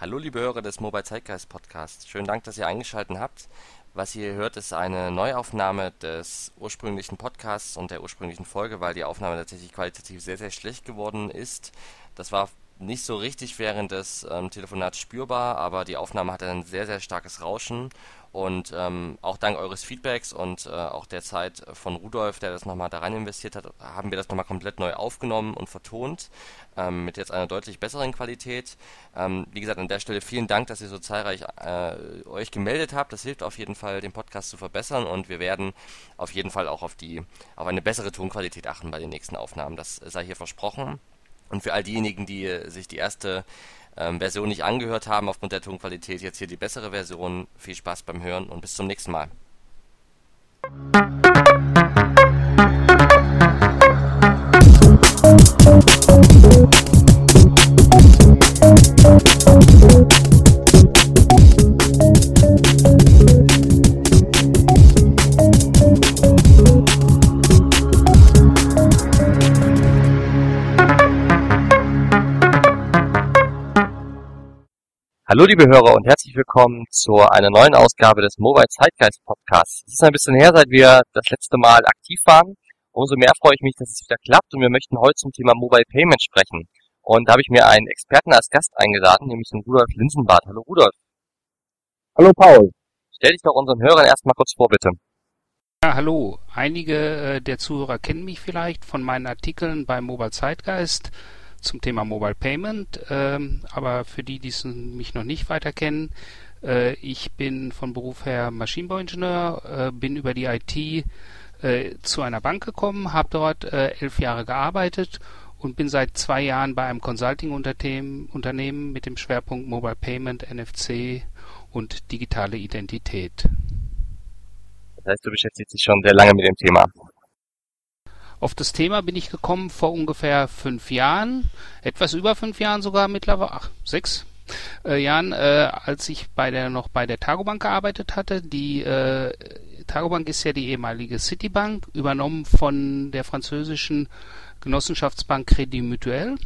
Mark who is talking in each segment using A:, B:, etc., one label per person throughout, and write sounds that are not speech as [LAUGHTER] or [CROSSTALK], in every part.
A: Hallo liebe Hörer des Mobile Zeitgeist Podcasts. Schönen Dank, dass ihr eingeschaltet habt. Was ihr hört, ist eine Neuaufnahme des ursprünglichen Podcasts und der ursprünglichen Folge, weil die Aufnahme tatsächlich qualitativ sehr, sehr schlecht geworden ist. Das war nicht so richtig während des ähm, Telefonats spürbar, aber die Aufnahme hatte ein sehr, sehr starkes Rauschen und ähm, auch dank eures Feedbacks und äh, auch der Zeit von Rudolf, der das nochmal da rein investiert hat, haben wir das nochmal komplett neu aufgenommen und vertont, ähm, mit jetzt einer deutlich besseren Qualität. Ähm, wie gesagt, an der Stelle vielen Dank, dass ihr so zahlreich äh, euch gemeldet habt. Das hilft auf jeden Fall, den Podcast zu verbessern und wir werden auf jeden Fall auch auf die auf eine bessere Tonqualität achten bei den nächsten Aufnahmen. Das sei hier versprochen. Und für all diejenigen, die äh, sich die erste ähm, Version nicht angehört haben aufgrund der Tonqualität, jetzt hier die bessere Version. Viel Spaß beim Hören und bis zum nächsten Mal. Hallo liebe Hörer und herzlich willkommen zu einer neuen Ausgabe des Mobile Zeitgeist Podcasts. Es ist ein bisschen her, seit wir das letzte Mal aktiv waren. Umso mehr freue ich mich, dass es wieder klappt und wir möchten heute zum Thema Mobile Payment sprechen. Und da habe ich mir einen Experten als Gast eingeladen, nämlich den Rudolf Linsenbart. Hallo Rudolf.
B: Hallo Paul.
A: Stell dich doch unseren Hörern erstmal kurz vor, bitte.
C: Ja, hallo. Einige äh, der Zuhörer kennen mich vielleicht von meinen Artikeln bei Mobile Zeitgeist zum Thema Mobile Payment. Ähm, aber für die, die mich noch nicht weiter kennen, äh, ich bin von Beruf her Maschinenbauingenieur, äh, bin über die IT äh, zu einer Bank gekommen, habe dort äh, elf Jahre gearbeitet und bin seit zwei Jahren bei einem Consulting-Unternehmen mit dem Schwerpunkt Mobile Payment, NFC und digitale Identität.
A: Das heißt, du beschäftigst dich schon sehr lange mit dem Thema.
C: Auf das Thema bin ich gekommen vor ungefähr fünf Jahren, etwas über fünf Jahren sogar mittlerweile, ach, sechs äh, Jahren, äh, als ich bei der noch bei der Tagobank gearbeitet hatte. Die äh, Tagobank ist ja die ehemalige Citibank, übernommen von der französischen Genossenschaftsbank Crédit Mutuel.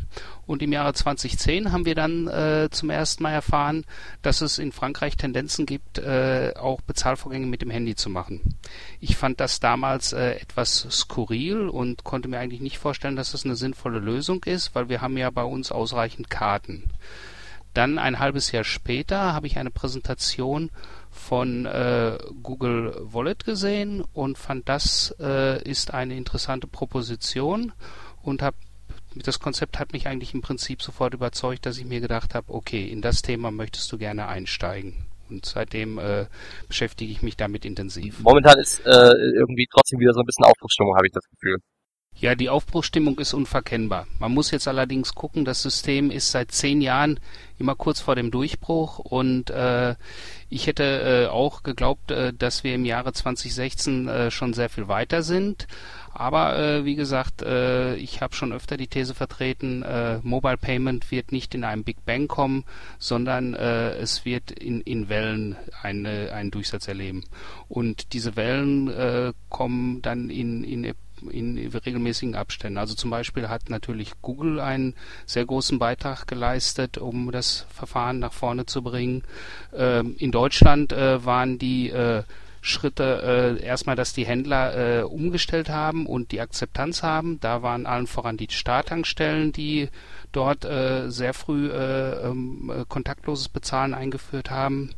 C: Und im Jahre 2010 haben wir dann äh, zum ersten Mal erfahren, dass es in Frankreich Tendenzen gibt, äh, auch Bezahlvorgänge mit dem Handy zu machen. Ich fand das damals äh, etwas skurril und konnte mir eigentlich nicht vorstellen, dass das eine sinnvolle Lösung ist, weil wir haben ja bei uns ausreichend Karten. Dann ein halbes Jahr später habe ich eine Präsentation von äh, Google Wallet gesehen und fand, das äh, ist eine interessante Proposition und habe das Konzept hat mich eigentlich im Prinzip sofort überzeugt, dass ich mir gedacht habe, okay, in das Thema möchtest du gerne einsteigen. Und seitdem äh, beschäftige ich mich damit intensiv.
A: Momentan ist äh, irgendwie trotzdem wieder so ein bisschen Aufbruchsstimmung, habe ich das Gefühl.
C: Ja, die Aufbruchsstimmung ist unverkennbar. Man muss jetzt allerdings gucken, das System ist seit zehn Jahren immer kurz vor dem Durchbruch und äh, ich hätte äh, auch geglaubt, äh, dass wir im Jahre 2016 äh, schon sehr viel weiter sind. Aber äh, wie gesagt, äh, ich habe schon öfter die These vertreten, äh, Mobile Payment wird nicht in einem Big Bang kommen, sondern äh, es wird in, in Wellen eine, einen Durchsatz erleben. Und diese Wellen äh, kommen dann in, in in regelmäßigen Abständen. Also zum Beispiel hat natürlich Google einen sehr großen Beitrag geleistet, um das Verfahren nach vorne zu bringen. Ähm, in Deutschland äh, waren die äh, Schritte äh, erstmal, dass die Händler äh, umgestellt haben und die Akzeptanz haben. Da waren allen voran die Starttankstellen, die dort äh, sehr früh äh, ähm, äh, kontaktloses Bezahlen eingeführt haben.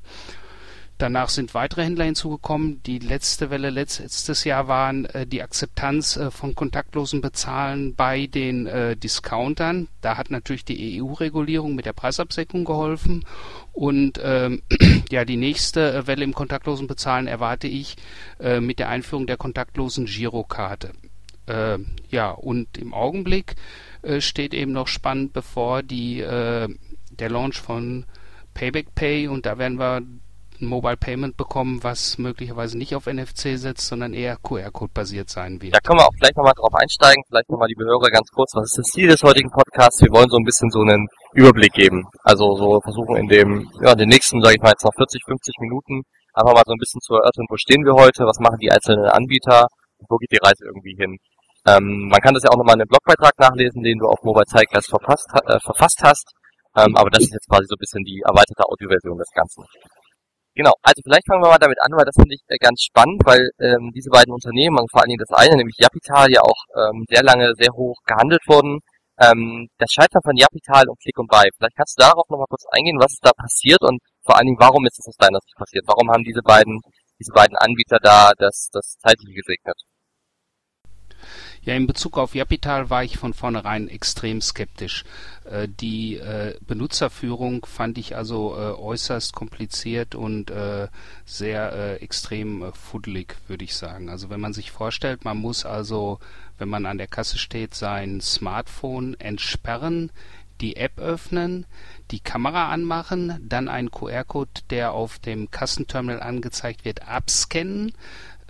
C: Danach sind weitere Händler hinzugekommen. Die letzte Welle letztes Jahr waren äh, die Akzeptanz äh, von kontaktlosem Bezahlen bei den äh, Discountern. Da hat natürlich die EU-Regulierung mit der Preisabsenkung geholfen. Und ähm, [CLEARS THROAT] ja, die nächste äh, Welle im kontaktlosen Bezahlen erwarte ich äh, mit der Einführung der kontaktlosen Girokarte. Äh, ja, und im Augenblick äh, steht eben noch spannend bevor die, der Launch von Payback Pay und da werden wir ein Mobile Payment bekommen, was möglicherweise nicht auf NFC setzt, sondern eher QR-Code basiert sein wird.
A: Da können wir auch gleich nochmal drauf einsteigen. Vielleicht nochmal die Hörer ganz kurz. Was ist das Ziel des heutigen Podcasts? Wir wollen so ein bisschen so einen Überblick geben. Also so versuchen in dem, ja, den nächsten, sage ich mal jetzt noch 40, 50 Minuten einfach mal so ein bisschen zu erörtern, wo stehen wir heute, was machen die einzelnen Anbieter und wo geht die Reise irgendwie hin. Ähm, man kann das ja auch nochmal in einem Blogbeitrag nachlesen, den du auf Mobile Zeitgeist verfasst, äh, verfasst hast Ähm, aber das ist jetzt quasi so ein bisschen die erweiterte Audioversion des Ganzen. Genau, also vielleicht fangen wir mal damit an, weil das finde ich äh, ganz spannend, weil ähm, diese beiden Unternehmen, und vor allen Dingen das eine, nämlich Japital, ja auch ähm, sehr lange sehr hoch gehandelt wurden. Ähm, das Scheitern von Japital und Click und Buy. Vielleicht kannst du darauf nochmal kurz eingehen, was ist da passiert und vor allen Dingen, warum ist das aus deiner Sicht passiert? Warum haben diese beiden, diese beiden Anbieter da das, das Zeitliche gesegnet?
C: Ja, in Bezug auf Japital war ich von vornherein extrem skeptisch. Äh, die äh, Benutzerführung fand ich also äh, äußerst kompliziert und sehr extrem fuddelig, würde ich sagen. Also wenn man sich vorstellt, man muss also, wenn man an der Kasse steht, sein Smartphone entsperren, die App öffnen, die Kamera anmachen, dann einen QR-Code, der auf dem Kassenterminal angezeigt wird, abscannen,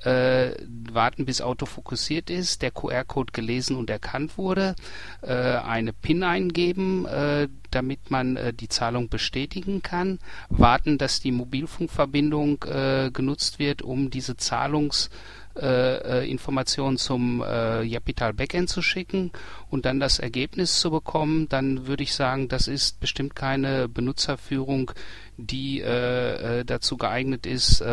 C: äh, warten, bis Auto fokussiert ist, der QR-Code gelesen und erkannt wurde, äh, eine PIN eingeben, äh, damit man äh, die Zahlung bestätigen kann, warten, dass die Mobilfunkverbindung äh, genutzt wird, um diese Zahlungs äh, Informationen zum Japital Backend zu schicken und dann das Ergebnis zu bekommen, dann würde ich sagen, das ist bestimmt keine Benutzerführung, die dazu geeignet ist,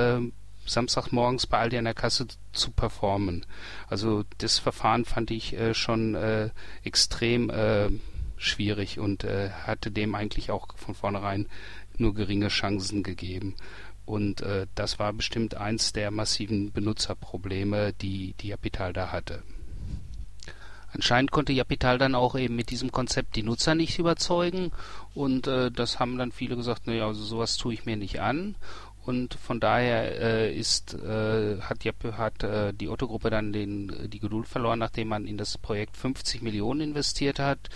C: Samstagmorgens bei Aldi an der Kasse zu performen. Also das Verfahren fand ich äh, schon äh, extrem äh, schwierig und äh, hatte dem eigentlich auch von vornherein nur geringe Chancen gegeben. Und äh, das war bestimmt eins der massiven Benutzerprobleme, die die Japital da hatte. Anscheinend konnte Japital dann auch eben mit diesem Konzept die Nutzer nicht überzeugen und äh, das haben dann viele gesagt, naja, also sowas tue ich mir nicht an und von daher äh, ist äh, hat, Jeppe, hat äh, die Otto-Gruppe dann den, die Geduld verloren, nachdem man in das Projekt 50 Millionen investiert hat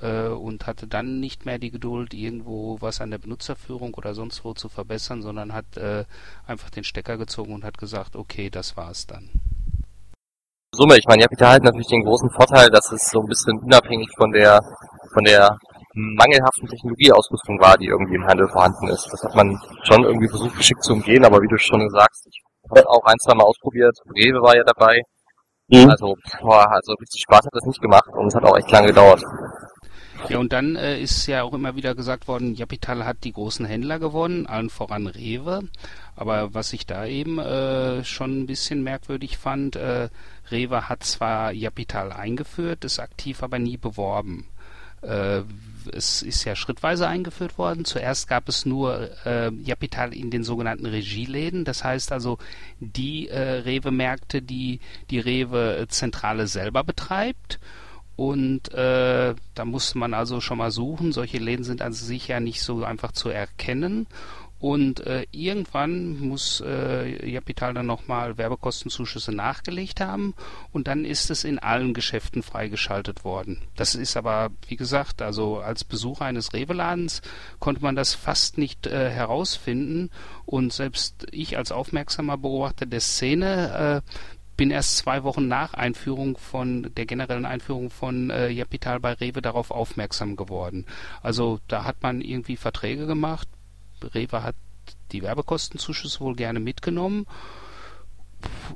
C: äh, und hatte dann nicht mehr die Geduld, irgendwo was an der Benutzerführung oder sonst wo zu verbessern, sondern hat äh, einfach den Stecker gezogen und hat gesagt, okay, das war's dann.
A: Summe, ich meine, Capital hat natürlich den großen Vorteil, dass es so ein bisschen unabhängig von der von der mangelhaften Technologieausrüstung war, die irgendwie im Handel vorhanden ist. Das hat man schon irgendwie versucht, geschickt zu umgehen, aber wie du schon sagst, ich habe auch ein, zwei Mal ausprobiert. Rewe war ja dabei. Mhm. Also, boah, also richtig Spaß hat das nicht gemacht und es hat auch echt lange gedauert.
C: Ja, und dann äh, ist ja auch immer wieder gesagt worden, Japital hat die großen Händler gewonnen, allen voran Rewe. Aber was ich da eben äh, schon ein bisschen merkwürdig fand, äh, Rewe hat zwar Japital eingeführt, ist aktiv aber nie beworben. Äh, es ist ja schrittweise eingeführt worden. Zuerst gab es nur äh, Japital in den sogenannten Regieläden. Das heißt also die äh, Rewe-Märkte, die die Rewe-Zentrale selber betreibt. Und äh, da muss man also schon mal suchen. Solche Läden sind an sich ja nicht so einfach zu erkennen. Und äh, irgendwann muss äh, Japital dann nochmal Werbekostenzuschüsse nachgelegt haben und dann ist es in allen Geschäften freigeschaltet worden. Das ist aber, wie gesagt, also als Besucher eines Rewe-Ladens konnte man das fast nicht äh, herausfinden und selbst ich als aufmerksamer Beobachter der Szene äh, bin erst zwei Wochen nach Einführung von der generellen Einführung von äh, bei Rewe darauf aufmerksam geworden. Also da hat man irgendwie Verträge gemacht, Rewe hat die Werbekostenzuschüsse wohl gerne mitgenommen.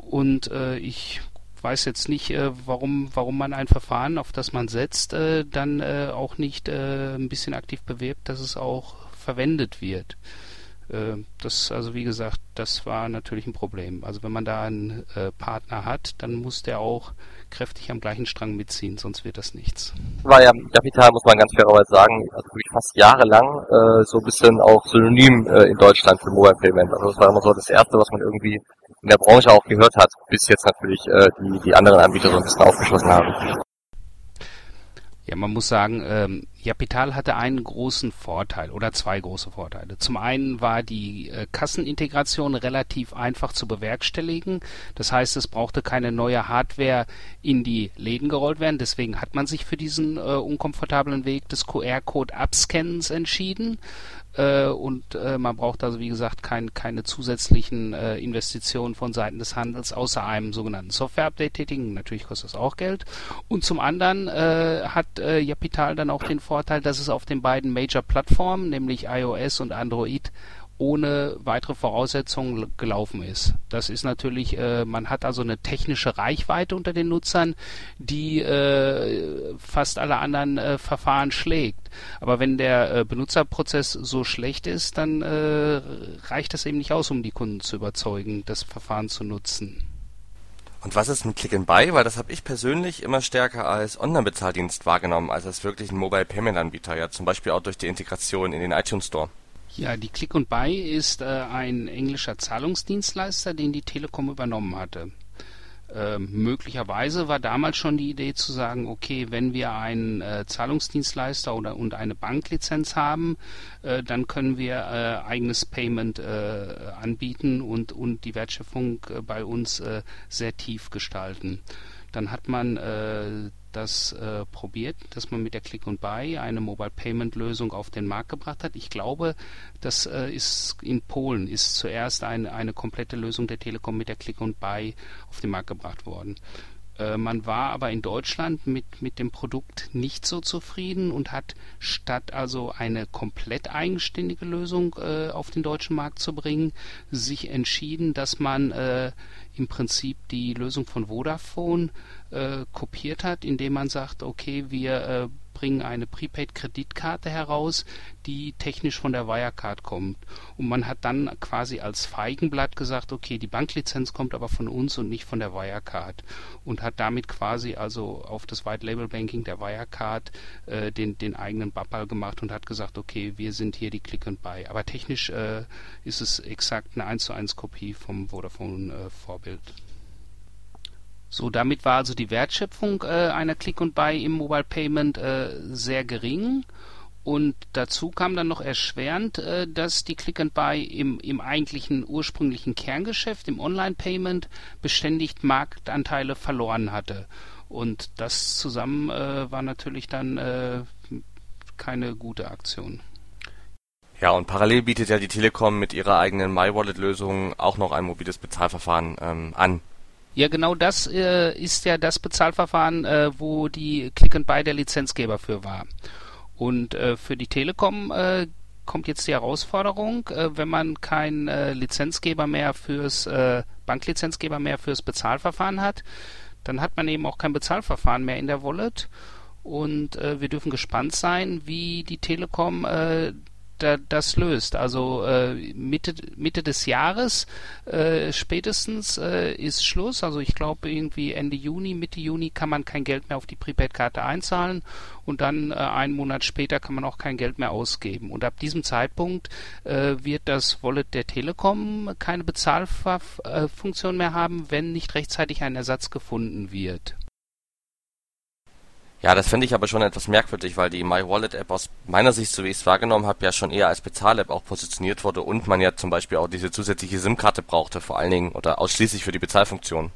C: Und äh, ich weiß jetzt nicht, äh, warum, warum man ein Verfahren, auf das man setzt, äh, dann äh, auch nicht äh, ein bisschen aktiv bewirbt, dass es auch verwendet wird. Äh, das, also wie gesagt, das war natürlich ein Problem. Also wenn man da einen Partner hat, dann muss der auch kräftig am gleichen Strang mitziehen, sonst wird das nichts.
A: War ja Capital, muss man ganz fairerweise sagen, also wirklich fast jahrelang äh, so ein bisschen auch synonym äh, in Deutschland für Mobile Payment. Also das war immer so das Erste, was man irgendwie in der Branche auch gehört hat, bis jetzt natürlich äh, die, die anderen Anbieter so ein bisschen aufgeschlossen haben.
C: Ja, man muss sagen, ähm, Japital hatte einen großen Vorteil oder zwei große Vorteile. Zum einen war die äh, Kassenintegration relativ einfach zu bewerkstelligen. Das heißt, es brauchte keine neue Hardware in die Läden gerollt werden. Deswegen hat man sich für diesen äh, unkomfortablen Weg des QR-Code-Abscannens entschieden. Äh, und äh, man braucht also wie gesagt kein, keine zusätzlichen äh, Investitionen von Seiten des Handels außer einem sogenannten Software-Update tätigen. Natürlich kostet das auch Geld. Und zum anderen äh, hat äh, Japital dann auch den Vorteil, dass es auf den beiden Major-Plattformen, nämlich iOS und Android, ohne weitere Voraussetzungen gelaufen ist. Das ist natürlich, äh, man hat also eine technische Reichweite unter den Nutzern, die äh, fast alle anderen äh, Verfahren schlägt. Aber wenn der äh, Benutzerprozess so schlecht ist, dann äh, reicht das eben nicht aus, um die Kunden zu überzeugen, das Verfahren zu nutzen.
A: Und was ist mit Click and Buy? Weil das habe ich persönlich immer stärker als Online-Bezahldienst wahrgenommen, als als wirklich ein Mobile Payment Anbieter, ja zum Beispiel auch durch die Integration in den iTunes Store.
C: Ja, die Click and Buy ist äh, ein englischer Zahlungsdienstleister, den die Telekom übernommen hatte. Ähm, möglicherweise war damals schon die Idee zu sagen, okay, wenn wir einen äh, Zahlungsdienstleister oder und eine Banklizenz haben, äh, dann können wir äh, eigenes Payment äh, anbieten und und die Wertschöpfung äh, bei uns äh, sehr tief gestalten. Dann hat man das äh, probiert, dass man mit der Click und Buy eine Mobile Payment Lösung auf den Markt gebracht hat. Ich glaube, das äh, ist in Polen ist zuerst eine, eine komplette Lösung der Telekom mit der Click und Buy auf den Markt gebracht worden. Äh, man war aber in Deutschland mit, mit dem Produkt nicht so zufrieden und hat statt also eine komplett eigenständige Lösung äh, auf den deutschen Markt zu bringen, sich entschieden, dass man äh, im Prinzip die Lösung von Vodafone äh, kopiert hat, indem man sagt, okay, wir äh, bringen eine Prepaid-Kreditkarte heraus, die technisch von der Wirecard kommt. Und man hat dann quasi als Feigenblatt gesagt, okay, die Banklizenz kommt aber von uns und nicht von der Wirecard. Und hat damit quasi also auf das White Label Banking der Wirecard äh, den, den eigenen Bappal gemacht und hat gesagt, okay, wir sind hier die Click and Buy. Aber technisch äh, ist es exakt eine 1 zu 1 Kopie vom Vodafone äh. So, damit war also die Wertschöpfung äh, einer Click und Buy im Mobile Payment äh, sehr gering. Und dazu kam dann noch erschwerend, äh, dass die Click and Buy im, im eigentlichen ursprünglichen Kerngeschäft, im Online-Payment, beständig Marktanteile verloren hatte. Und das zusammen äh, war natürlich dann äh, keine gute Aktion.
A: Ja, und parallel bietet ja die Telekom mit ihrer eigenen MyWallet-Lösung auch noch ein mobiles Bezahlverfahren ähm, an.
C: Ja, genau das äh, ist ja das Bezahlverfahren, äh, wo die Click and Buy der Lizenzgeber für war. Und äh, für die Telekom äh, kommt jetzt die Herausforderung, äh, wenn man keinen äh, Lizenzgeber mehr fürs Banklizenzgeber mehr fürs Bezahlverfahren hat, dann hat man eben auch kein Bezahlverfahren mehr in der Wallet. Und wir dürfen gespannt sein, wie die Telekom da, das löst. Also äh, Mitte, Mitte des Jahres äh, spätestens äh, ist Schluss. Also ich glaube irgendwie Ende Juni, Mitte Juni kann man kein Geld mehr auf die Prepaid-Karte einzahlen und dann äh, einen Monat später kann man auch kein Geld mehr ausgeben. Und ab diesem Zeitpunkt äh, wird das Wallet der Telekom keine Bezahlfunktion mehr haben, wenn nicht rechtzeitig ein Ersatz gefunden wird.
A: Ja, das finde ich aber schon etwas merkwürdig, weil die MyWallet-App aus meiner Sicht, so wie ich es wahrgenommen habe, ja schon eher als Bezahl-App auch positioniert wurde und man ja zum Beispiel auch diese zusätzliche SIM-Karte brauchte, vor allen Dingen oder ausschließlich für die Bezahlfunktion.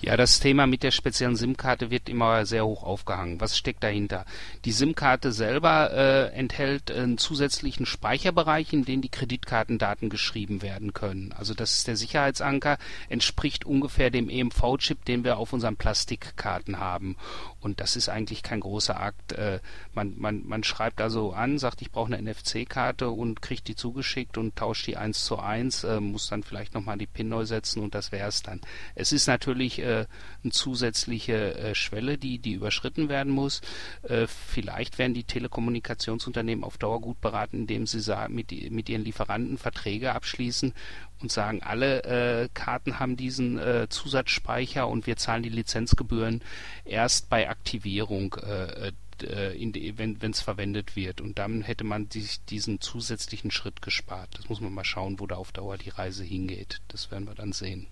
C: Ja, das Thema mit der speziellen SIM-Karte wird immer sehr hoch aufgehangen. Was steckt dahinter? Die SIM-Karte selber äh, enthält einen zusätzlichen Speicherbereich, in den die Kreditkartendaten geschrieben werden können. Also das ist der Sicherheitsanker, entspricht ungefähr dem EMV-Chip, den wir auf unseren Plastikkarten haben. Und das ist eigentlich kein großer Akt. Äh, man, man, man schreibt also an, sagt, ich brauche eine NFC-Karte und kriegt die zugeschickt und tauscht die eins zu eins, äh, muss dann vielleicht nochmal die PIN neu setzen und das wäre es dann. Es ist natürlich äh, eine zusätzliche äh, Schwelle, die, die überschritten werden muss. Äh, vielleicht werden die Telekommunikationsunternehmen auf Dauer gut beraten, indem sie mit, mit ihren Lieferanten Verträge abschließen und sagen, alle äh, Karten haben diesen äh, Zusatzspeicher und wir zahlen die Lizenzgebühren erst bei Aktivierung, äh, äh die, wenn es verwendet wird. Und dann hätte man sich diesen zusätzlichen Schritt gespart. Das muss man mal schauen, wo da auf Dauer die Reise hingeht. Das werden wir dann sehen.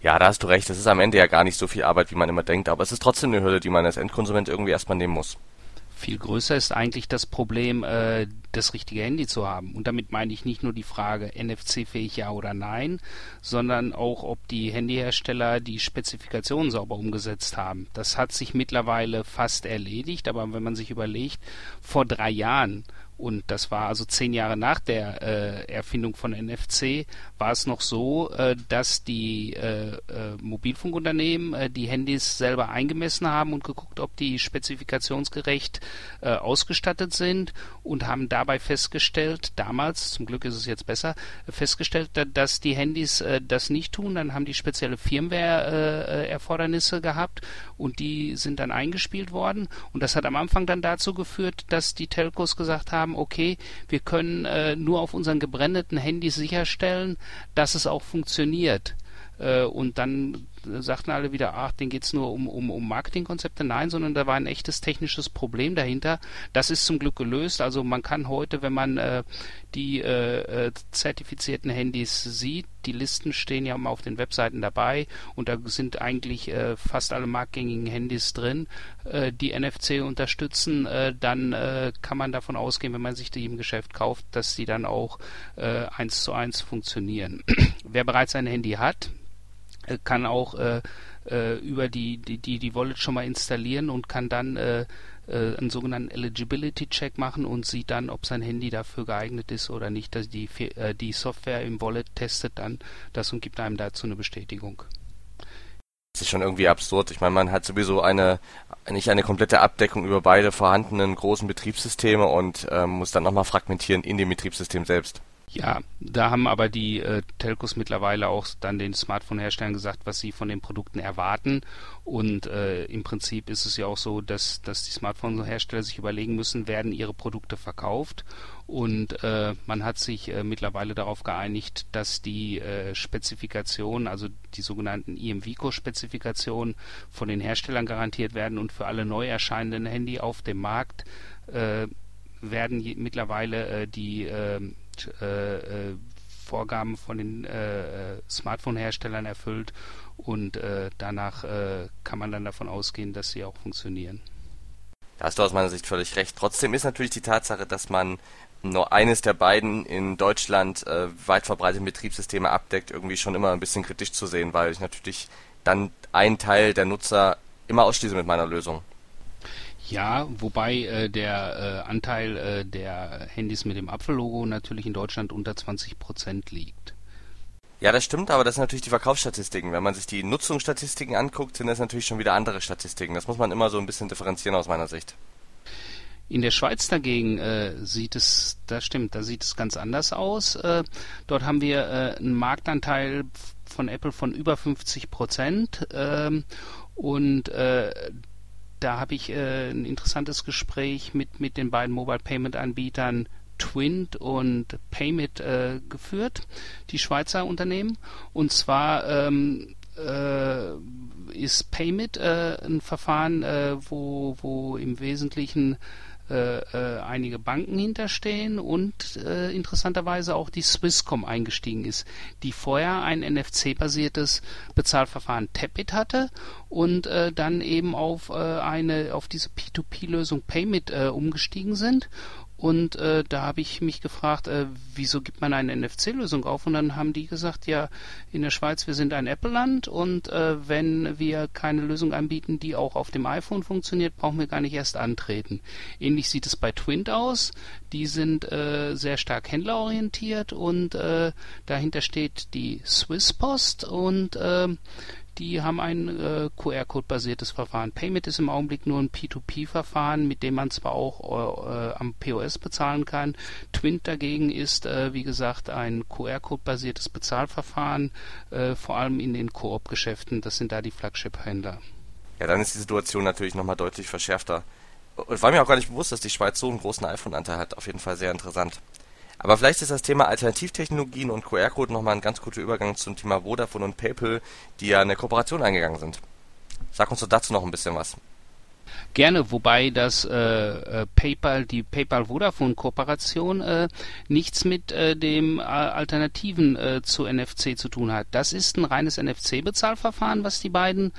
A: Ja, da hast du recht. Das ist am Ende ja gar nicht so viel Arbeit, wie man immer denkt. Aber es ist trotzdem eine Hürde, die man als Endkonsument irgendwie erstmal nehmen muss.
C: Viel größer ist eigentlich das Problem, äh, das richtige Handy zu haben. Und damit meine ich nicht nur die Frage NFC-fähig ja oder nein, sondern auch, ob die Handyhersteller die Spezifikationen sauber umgesetzt haben. Das hat sich mittlerweile fast erledigt, aber wenn man sich überlegt, vor drei Jahren Und das war also zehn Jahre nach der äh, Erfindung von NFC, war es noch so, äh, dass die äh, äh, Mobilfunkunternehmen äh, die Handys selber eingemessen haben und geguckt, ob die spezifikationsgerecht äh, ausgestattet sind und haben dabei festgestellt, damals, zum Glück ist es jetzt besser, festgestellt, dass die Handys das nicht tun. Dann haben die spezielle Firmware-Erfordernisse gehabt und die sind dann eingespielt worden. Und das hat am Anfang dann dazu geführt, dass die Telcos gesagt haben, okay, wir können äh, nur auf unseren gebrandeten Handys sicherstellen, dass es auch funktioniert. Äh, und dann sagten alle wieder, ach, denen geht's nur um, um, um Marketingkonzepte. Nein, sondern da war ein echtes technisches Problem dahinter. Das ist zum Glück gelöst. Also man kann heute, wenn man äh, die äh, äh, zertifizierten Handys sieht, die Listen stehen ja immer auf den Webseiten dabei und da sind eigentlich äh, fast alle marktgängigen Handys drin, äh, die NFC unterstützen, äh, dann äh, kann man davon ausgehen, wenn man sich die im Geschäft kauft, dass die dann auch äh, eins zu eins funktionieren. [CLEARS THROAT] Wer bereits ein Handy hat, kann auch äh, äh, über die, die, die, Wallet schon mal installieren und kann dann äh, äh, einen sogenannten Eligibility Check machen und sieht dann, ob sein Handy dafür geeignet ist oder nicht. Dass die, äh, die Software im Wallet testet dann das und gibt einem dazu eine Bestätigung.
A: Das ist schon irgendwie absurd. Ich meine, man hat sowieso eine nicht eine komplette Abdeckung über beide vorhandenen großen Betriebssysteme und ähm, muss dann nochmal fragmentieren in dem Betriebssystem selbst.
C: Ja, da haben aber die äh, Telcos mittlerweile auch dann den Smartphone-Herstellern gesagt, was sie von den Produkten erwarten. Und äh, im Prinzip ist es ja auch so, dass, dass die Smartphone-Hersteller sich überlegen müssen, werden ihre Produkte verkauft. Und äh, man hat sich äh, mittlerweile darauf geeinigt, dass die äh, Spezifikationen, also die sogenannten IMVICO-Spezifikationen von den Herstellern garantiert werden und für alle neu erscheinenden Handy auf dem Markt äh, werden mittlerweile äh, die äh, äh, Vorgaben von den äh, äh, Smartphone-Herstellern erfüllt und äh, danach äh, kann man dann davon ausgehen, dass sie auch funktionieren.
A: Da hast du aus meiner Sicht völlig recht. Trotzdem ist natürlich die Tatsache, dass man nur eines der beiden in Deutschland äh, weit verbreiteten Betriebssysteme abdeckt, irgendwie schon immer ein bisschen kritisch zu sehen, weil ich natürlich dann einen Teil der Nutzer immer ausschließe mit meiner Lösung.
C: Ja, wobei äh, der äh, Anteil äh, der Handys mit dem Apfellogo natürlich in Deutschland unter 20 Prozent liegt.
A: Ja, das stimmt, aber das sind natürlich die Verkaufsstatistiken. Wenn man sich die Nutzungsstatistiken anguckt, sind das natürlich schon wieder andere Statistiken. Das muss man immer so ein bisschen differenzieren aus meiner Sicht.
C: In der Schweiz dagegen äh, sieht es, das stimmt, da sieht es ganz anders aus. Äh, dort haben wir äh, einen Marktanteil von Apple von über 50 Prozent ähm, und äh, da habe ich äh, ein interessantes Gespräch mit, mit den beiden Mobile Payment Anbietern Twint und Paymit äh, geführt, die Schweizer Unternehmen. Und zwar ähm, äh, ist Paymit äh, ein Verfahren, äh, wo, wo im Wesentlichen äh, äh, einige Banken hinterstehen und äh, interessanterweise auch die Swisscom eingestiegen ist, die vorher ein NFC-basiertes Bezahlverfahren Tapit hatte und äh, dann eben auf äh, eine auf diese P2P-Lösung Paymit äh, umgestiegen sind und äh, da habe ich mich gefragt, äh, wieso gibt man eine NFC-Lösung auf? Und dann haben die gesagt, ja, in der Schweiz, wir sind ein Apple-Land und äh, wenn wir keine Lösung anbieten, die auch auf dem iPhone funktioniert, brauchen wir gar nicht erst antreten. Ähnlich sieht es bei Twint aus. Die sind äh, sehr stark händlerorientiert und äh, dahinter steht die Swisspost und äh, die haben ein äh, QR-Code-basiertes Verfahren. Payment ist im Augenblick nur ein P2P-Verfahren, mit dem man zwar auch äh, am POS bezahlen kann. Twint dagegen ist, äh, wie gesagt, ein QR-Code-basiertes Bezahlverfahren, äh, vor allem in den Koop-Geschäften. Das sind da die Flagship-Händler.
A: Ja, dann ist die Situation natürlich nochmal deutlich verschärfter. Und war mir auch gar nicht bewusst, dass die Schweiz so einen großen iPhone-Anteil hat. Auf jeden Fall sehr interessant. Aber vielleicht ist das Thema Alternativtechnologien und QR-Code nochmal ein ganz guter Übergang zum Thema Vodafone und PayPal, die ja eine Kooperation eingegangen sind. Sag uns doch dazu noch ein bisschen was.
C: Gerne, wobei das äh, äh PayPal, die PayPal-Vodafone-Kooperation äh, nichts mit äh, dem äh, Alternativen äh, zu NFC zu tun hat. Das ist ein reines NFC-Bezahlverfahren, was die beiden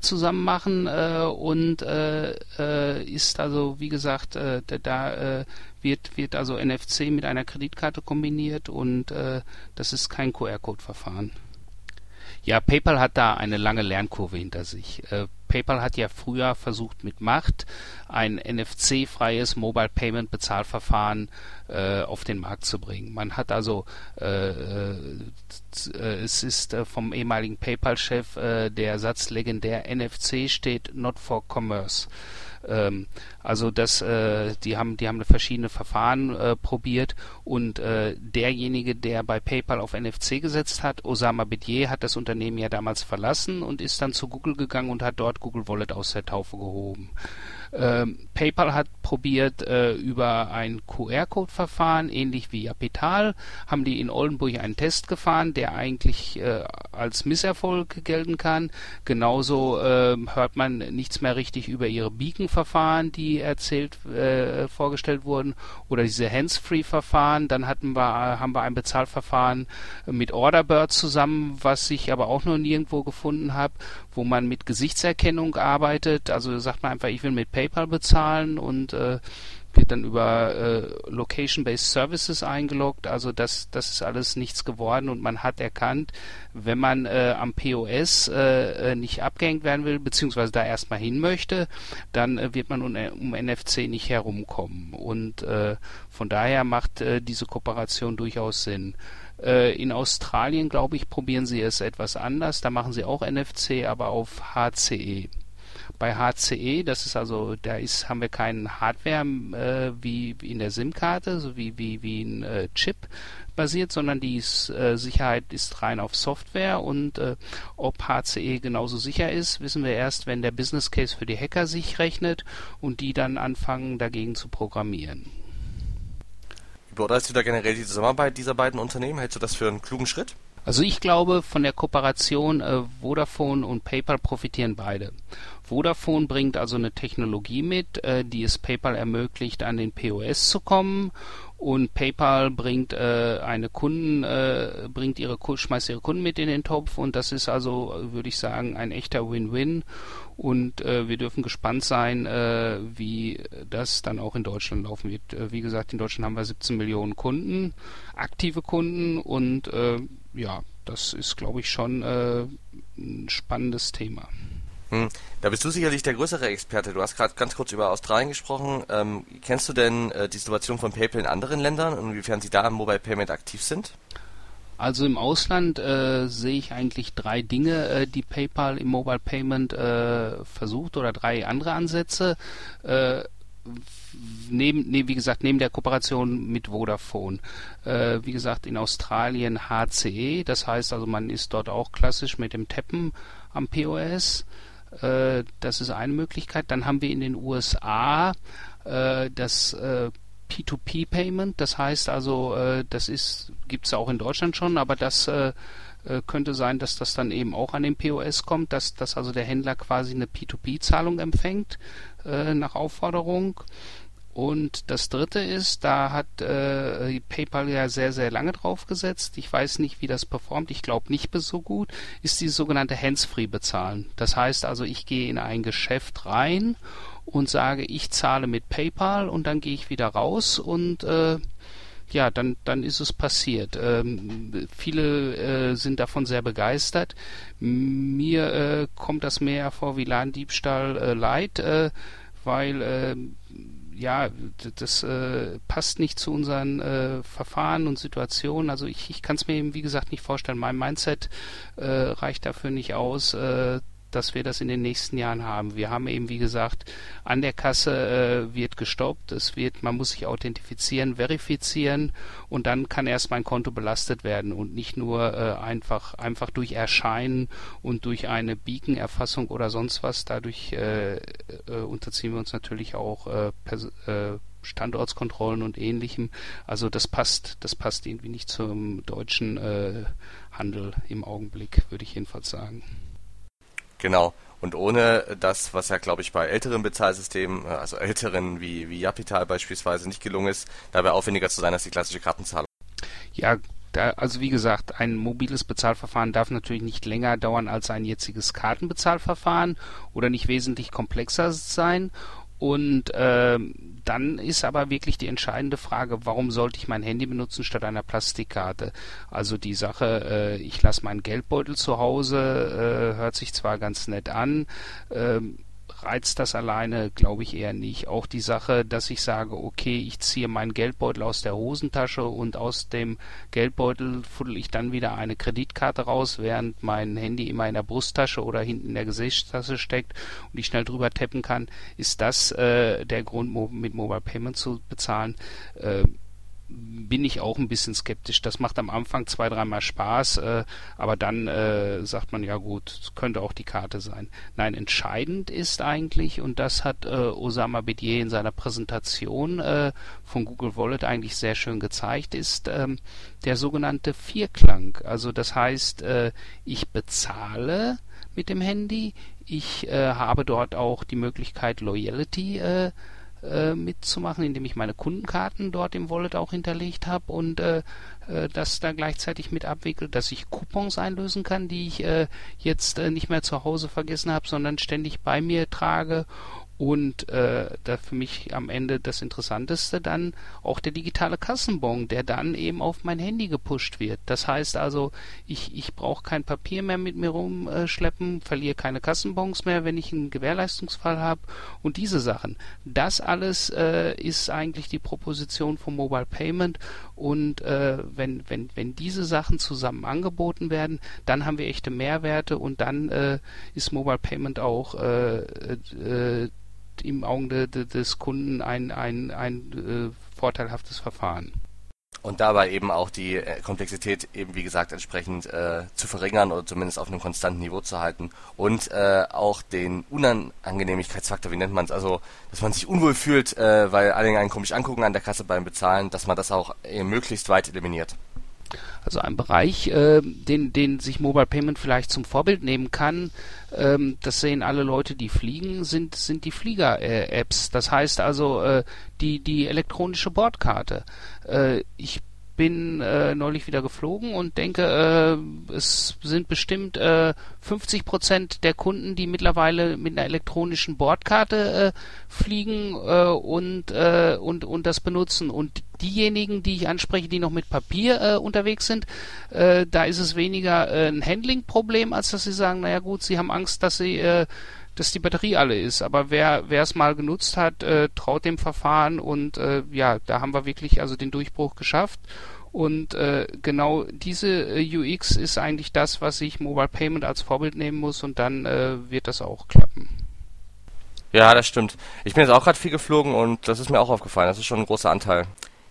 C: zusammen machen und ist also, wie gesagt, da wird, wird also NFC mit einer Kreditkarte kombiniert und das ist kein QR-Code-Verfahren. Ja, PayPal hat da eine lange Lernkurve hinter sich. PayPal hat ja früher versucht mit Macht ein NFC-freies Mobile Payment Bezahlverfahren äh, auf den Markt zu bringen. Man hat also äh, äh, es ist äh, vom ehemaligen PayPal-Chef äh, der Satz legendär NFC steht not for commerce. Ähm, also das, äh, die haben, die haben verschiedene Verfahren äh, probiert und äh, derjenige, der bei PayPal auf NFC gesetzt hat, Osama Bedier, hat das Unternehmen ja damals verlassen und ist dann zu Google gegangen und hat dort Google Wallet aus der Taufe gehoben. Ähm, PayPal hat probiert äh, über ein QR-Code-Verfahren, ähnlich wie Capital, haben die in Oldenburg einen Test gefahren, der eigentlich äh, als Misserfolg gelten kann. Genauso äh, hört man nichts mehr richtig über ihre Beacon-Verfahren, die erzählt äh, vorgestellt wurden, oder diese Hands-Free-Verfahren. Dann hatten wir, haben wir ein Bezahlverfahren mit Orderbird zusammen, was ich aber auch noch nirgendwo gefunden habe, wo man mit Gesichtserkennung arbeitet. Also sagt man einfach, ich will mit PayPal bezahlen und äh, wird dann über äh, Location-Based Services eingeloggt. Also das, das ist alles nichts geworden und man hat erkannt, wenn man äh, am POS äh, äh, nicht abgehängt werden will, beziehungsweise da erstmal hin möchte, dann äh, wird man um, um, NFC nicht herumkommen. Und äh, von daher macht äh, diese Kooperation durchaus Sinn. Äh, in Australien, glaube ich, probieren sie es etwas anders. Da machen sie auch NFC, aber auf HCE. Bei HCE, das ist also, da ist, haben wir keinen Hardware äh, wie in der SIM-Karte, so wie, wie, wie ein äh, Chip basiert, sondern die ist, äh, Sicherheit ist rein auf Software und äh, ob HCE genauso sicher ist, wissen wir erst, wenn der Business Case für die Hacker sich rechnet und die dann anfangen dagegen zu programmieren.
A: Wie beurteilst du da generell die Zusammenarbeit dieser beiden Unternehmen? Hältst du das für einen klugen Schritt?
C: Also ich glaube, von der Kooperation äh, Vodafone und PayPal profitieren beide. Vodafone bringt also eine Technologie mit, äh, die es PayPal ermöglicht, an den POS zu kommen. Und PayPal bringt äh, eine Kunden äh, bringt ihre schmeißt ihre Kunden mit in den Topf. Und das ist also würde ich sagen ein echter Win-Win. Und äh, wir dürfen gespannt sein äh, wie das dann auch in Deutschland laufen wird. Äh, wie gesagt in Deutschland haben wir 17 Millionen Kunden aktive Kunden. Und äh, ja das ist glaube ich schon äh, ein spannendes Thema
A: hm. Da bist du sicherlich der größere Experte. Du hast gerade ganz kurz über Australien gesprochen. Ähm, kennst du denn äh, die Situation von PayPal in anderen Ländern und inwiefern sie da im Mobile Payment aktiv sind?
C: Also im Ausland äh, sehe ich eigentlich drei Dinge, äh, die PayPal im Mobile Payment äh, versucht oder drei andere Ansätze. Äh, neben, nee, wie gesagt, neben der Kooperation mit Vodafone. Äh, wie gesagt, in Australien HCE, das heißt also, man ist dort auch klassisch mit dem Tappen am POS. Äh, das ist eine Möglichkeit. Dann haben wir in den USA äh, das äh, P2P-Payment. Das heißt also, äh, das gibt es auch in Deutschland schon, aber das äh, äh, könnte sein, dass das dann eben auch an den POS kommt, dass, dass also der Händler quasi eine P2P-Zahlung empfängt nach Aufforderung. Und das dritte ist, da hat äh, PayPal ja sehr, sehr lange drauf gesetzt. Ich weiß nicht, wie das performt. Ich glaube nicht so gut. Ist die sogenannte Hands-Free bezahlen. Das heißt also, ich gehe in ein Geschäft rein und sage, ich zahle mit PayPal und dann gehe ich wieder raus und äh, ja, dann, dann ist es passiert. Ähm, viele äh, sind davon sehr begeistert. Mir äh, kommt das mehr vor wie Ladendiebstahl äh, leid, äh, weil äh, ja, das äh, passt nicht zu unseren äh, Verfahren und Situationen. Also ich, ich kann es mir eben, wie gesagt, nicht vorstellen. Mein Mindset äh, reicht dafür nicht aus, äh, dass wir das in den nächsten Jahren haben. Wir haben eben, wie gesagt, an der Kasse äh, wird gestoppt, es wird, man muss sich authentifizieren, verifizieren und dann kann erst mein Konto belastet werden und nicht nur äh, einfach, einfach durch Erscheinen und durch eine Beacon-Erfassung oder sonst was. Dadurch äh, äh, unterziehen wir uns natürlich auch äh, äh, Standortskontrollen und ähnlichem. Also das passt, das passt irgendwie nicht zum deutschen Handel im Augenblick, würde ich jedenfalls sagen.
A: Genau. Und ohne das, was ja, glaube ich, bei älteren Bezahlsystemen, äh, also älteren wie, wie Japital beispielsweise, nicht gelungen ist, dabei aufwendiger zu sein als die klassische Kartenzahlung.
C: Ja, da, also wie gesagt, ein mobiles Bezahlverfahren darf natürlich nicht länger dauern als ein jetziges Kartenbezahlverfahren oder nicht wesentlich komplexer sein. Und äh, dann ist aber wirklich die entscheidende Frage, warum sollte ich mein Handy benutzen statt einer Plastikkarte? Also die Sache, äh, ich lasse meinen Geldbeutel zu Hause, äh, hört sich zwar ganz nett an, äh, reizt das alleine, glaube ich eher nicht. Auch die Sache, dass ich sage, okay, ich ziehe meinen Geldbeutel aus der Hosentasche und aus dem Geldbeutel fuddel ich dann wieder eine Kreditkarte raus, während mein Handy immer in der Brusttasche oder hinten in der Gesichtstasche steckt und ich schnell drüber tappen kann, ist das äh, der Grund, mit Mobile Payment zu bezahlen. Äh, bin ich auch ein bisschen skeptisch. Das macht am Anfang zwei, dreimal Spaß, äh, aber dann äh, sagt man, ja gut, könnte auch die Karte sein. Nein, entscheidend ist eigentlich, und das hat äh, Osama Bedier in seiner Präsentation äh, von Google Wallet eigentlich sehr schön gezeigt, ist ähm, der sogenannte Vierklang. Also das heißt, äh, ich bezahle mit dem Handy, ich äh, habe dort auch die Möglichkeit, Loyalty äh, äh, mitzumachen, indem ich meine Kundenkarten dort im Wallet auch hinterlegt habe und äh, äh, das da gleichzeitig mit abwickelt, dass ich Coupons einlösen kann, die ich äh, jetzt äh, nicht mehr zu Hause vergessen habe, sondern ständig bei mir trage und äh, da für mich am Ende das Interessanteste dann auch der digitale Kassenbon, der dann eben auf mein Handy gepusht wird. Das heißt also, ich, ich brauche kein Papier mehr mit mir rumschleppen, verliere keine Kassenbons mehr, wenn ich einen Gewährleistungsfall habe und diese Sachen. Das alles äh, ist eigentlich die Proposition vom Mobile Payment und äh, wenn, wenn, wenn diese Sachen zusammen angeboten werden, dann haben wir echte Mehrwerte und dann äh, ist Mobile Payment auch äh, äh, im Augen de, de, des Kunden ein, ein, ein äh, vorteilhaftes Verfahren.
A: Und dabei eben auch die äh, Komplexität eben wie gesagt entsprechend äh, zu verringern oder zumindest auf einem konstanten Niveau zu halten und äh, auch den Unangenehmigkeitsfaktor, wie nennt man es, also dass man sich unwohl fühlt, äh, weil alle einen komisch angucken an der Kasse beim Bezahlen, dass man das auch äh, möglichst weit eliminiert.
C: Also ein Bereich, äh, den, den sich Mobile Payment vielleicht zum Vorbild nehmen kann, ähm, das sehen alle Leute, die fliegen, sind, sind die Flieger-Apps. das heißt also äh, die, die elektronische Bordkarte. Äh, ich bin äh, neulich wieder geflogen und denke, äh, es sind bestimmt äh, 50 Prozent der Kunden, die mittlerweile mit einer elektronischen Bordkarte äh, fliegen äh, und, äh, und, und das benutzen. Und diejenigen, die ich anspreche, die noch mit Papier unterwegs sind, da ist es weniger ein Handling-Problem, als dass sie sagen, naja gut, sie haben Angst, dass sie dass die Batterie alle ist. Aber wer es mal genutzt hat, äh, traut dem Verfahren und äh, ja, da haben wir wirklich also den Durchbruch geschafft. Und äh, genau diese äh, UX ist eigentlich das, was ich Mobile Payment als Vorbild nehmen muss und dann äh, wird das auch klappen.
A: Ja, das stimmt. Ich bin jetzt auch gerade viel geflogen und das ist mir auch aufgefallen. Das ist schon ein großer Anteil.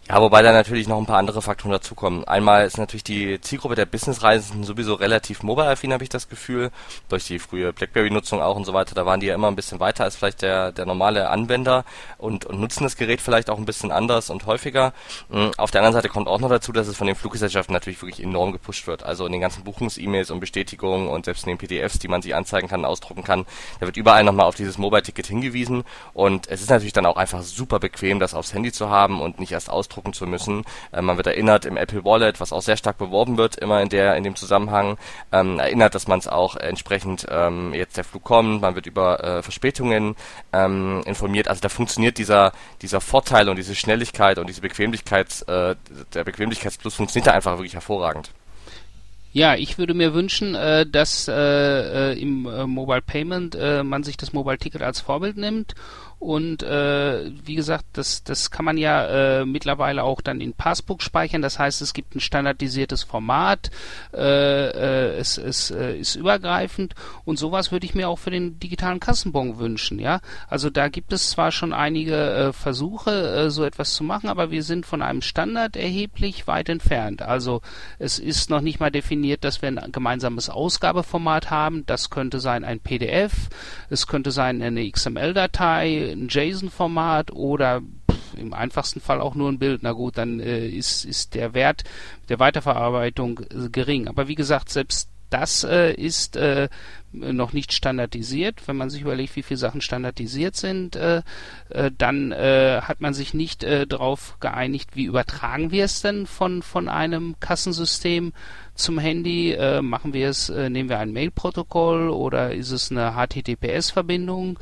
A: Ja, wobei da natürlich noch ein paar andere Faktoren dazukommen. Einmal ist natürlich die Zielgruppe der Businessreisenden sowieso relativ mobile-affin, habe ich das Gefühl. Durch die frühe BlackBerry-Nutzung auch und so weiter. Da waren die ja immer ein bisschen weiter als vielleicht der, der normale Anwender und, und nutzen das Gerät vielleicht auch ein bisschen anders und häufiger. Mhm. Auf der anderen Seite kommt auch noch dazu, dass es von den Fluggesellschaften natürlich wirklich enorm gepusht wird. Also in den ganzen Buchungs-E-Mails und Bestätigungen und selbst in den PDFs, die man sich anzeigen kann, ausdrucken kann, da wird überall nochmal auf dieses Mobile-Ticket hingewiesen. Und es ist natürlich dann auch einfach super bequem, das aufs Handy zu haben und nicht erst ausdrucken ausdrucken zu müssen. Äh, man wird erinnert im Apple Wallet, was auch sehr stark beworben wird, immer in der in dem Zusammenhang, ähm, erinnert, dass man es auch entsprechend ähm, jetzt der Flug kommt, man wird über äh, Verspätungen ähm, informiert. Also da funktioniert dieser dieser Vorteil und diese Schnelligkeit und diese Bequemlichkeit, äh, der Bequemlichkeitsplus funktioniert da einfach wirklich hervorragend.
C: Ja, ich würde mir wünschen, äh, dass äh, äh, im Mobile Payment man sich das Mobile Ticket als Vorbild nimmt und äh, wie gesagt, das, das kann man ja äh, mittlerweile auch dann in Passbook speichern. Das heißt, es gibt ein standardisiertes Format, äh, äh, es, es äh, ist übergreifend und sowas würde ich mir auch für den digitalen Kassenbon wünschen. Ja, also da gibt es zwar schon einige äh, Versuche, äh, so etwas zu machen, aber wir sind von einem Standard erheblich weit entfernt. Also es ist noch nicht mal definiert, dass wir ein gemeinsames Ausgabeformat haben. Das könnte sein ein PDF, es könnte sein eine XML-Datei ein JSON-Format oder im einfachsten Fall auch nur ein Bild. Na gut, dann äh, ist, ist der Wert der Weiterverarbeitung äh, gering. Aber wie gesagt, selbst das äh, ist äh, noch nicht standardisiert. Wenn man sich überlegt, wie viele Sachen standardisiert sind, äh, äh, dann äh, hat man sich nicht äh, darauf geeinigt, wie übertragen wir es denn von, von einem Kassensystem zum Handy. Machen wir es, nehmen wir ein Mail-Protokoll oder ist es eine HTTPS-Verbindung?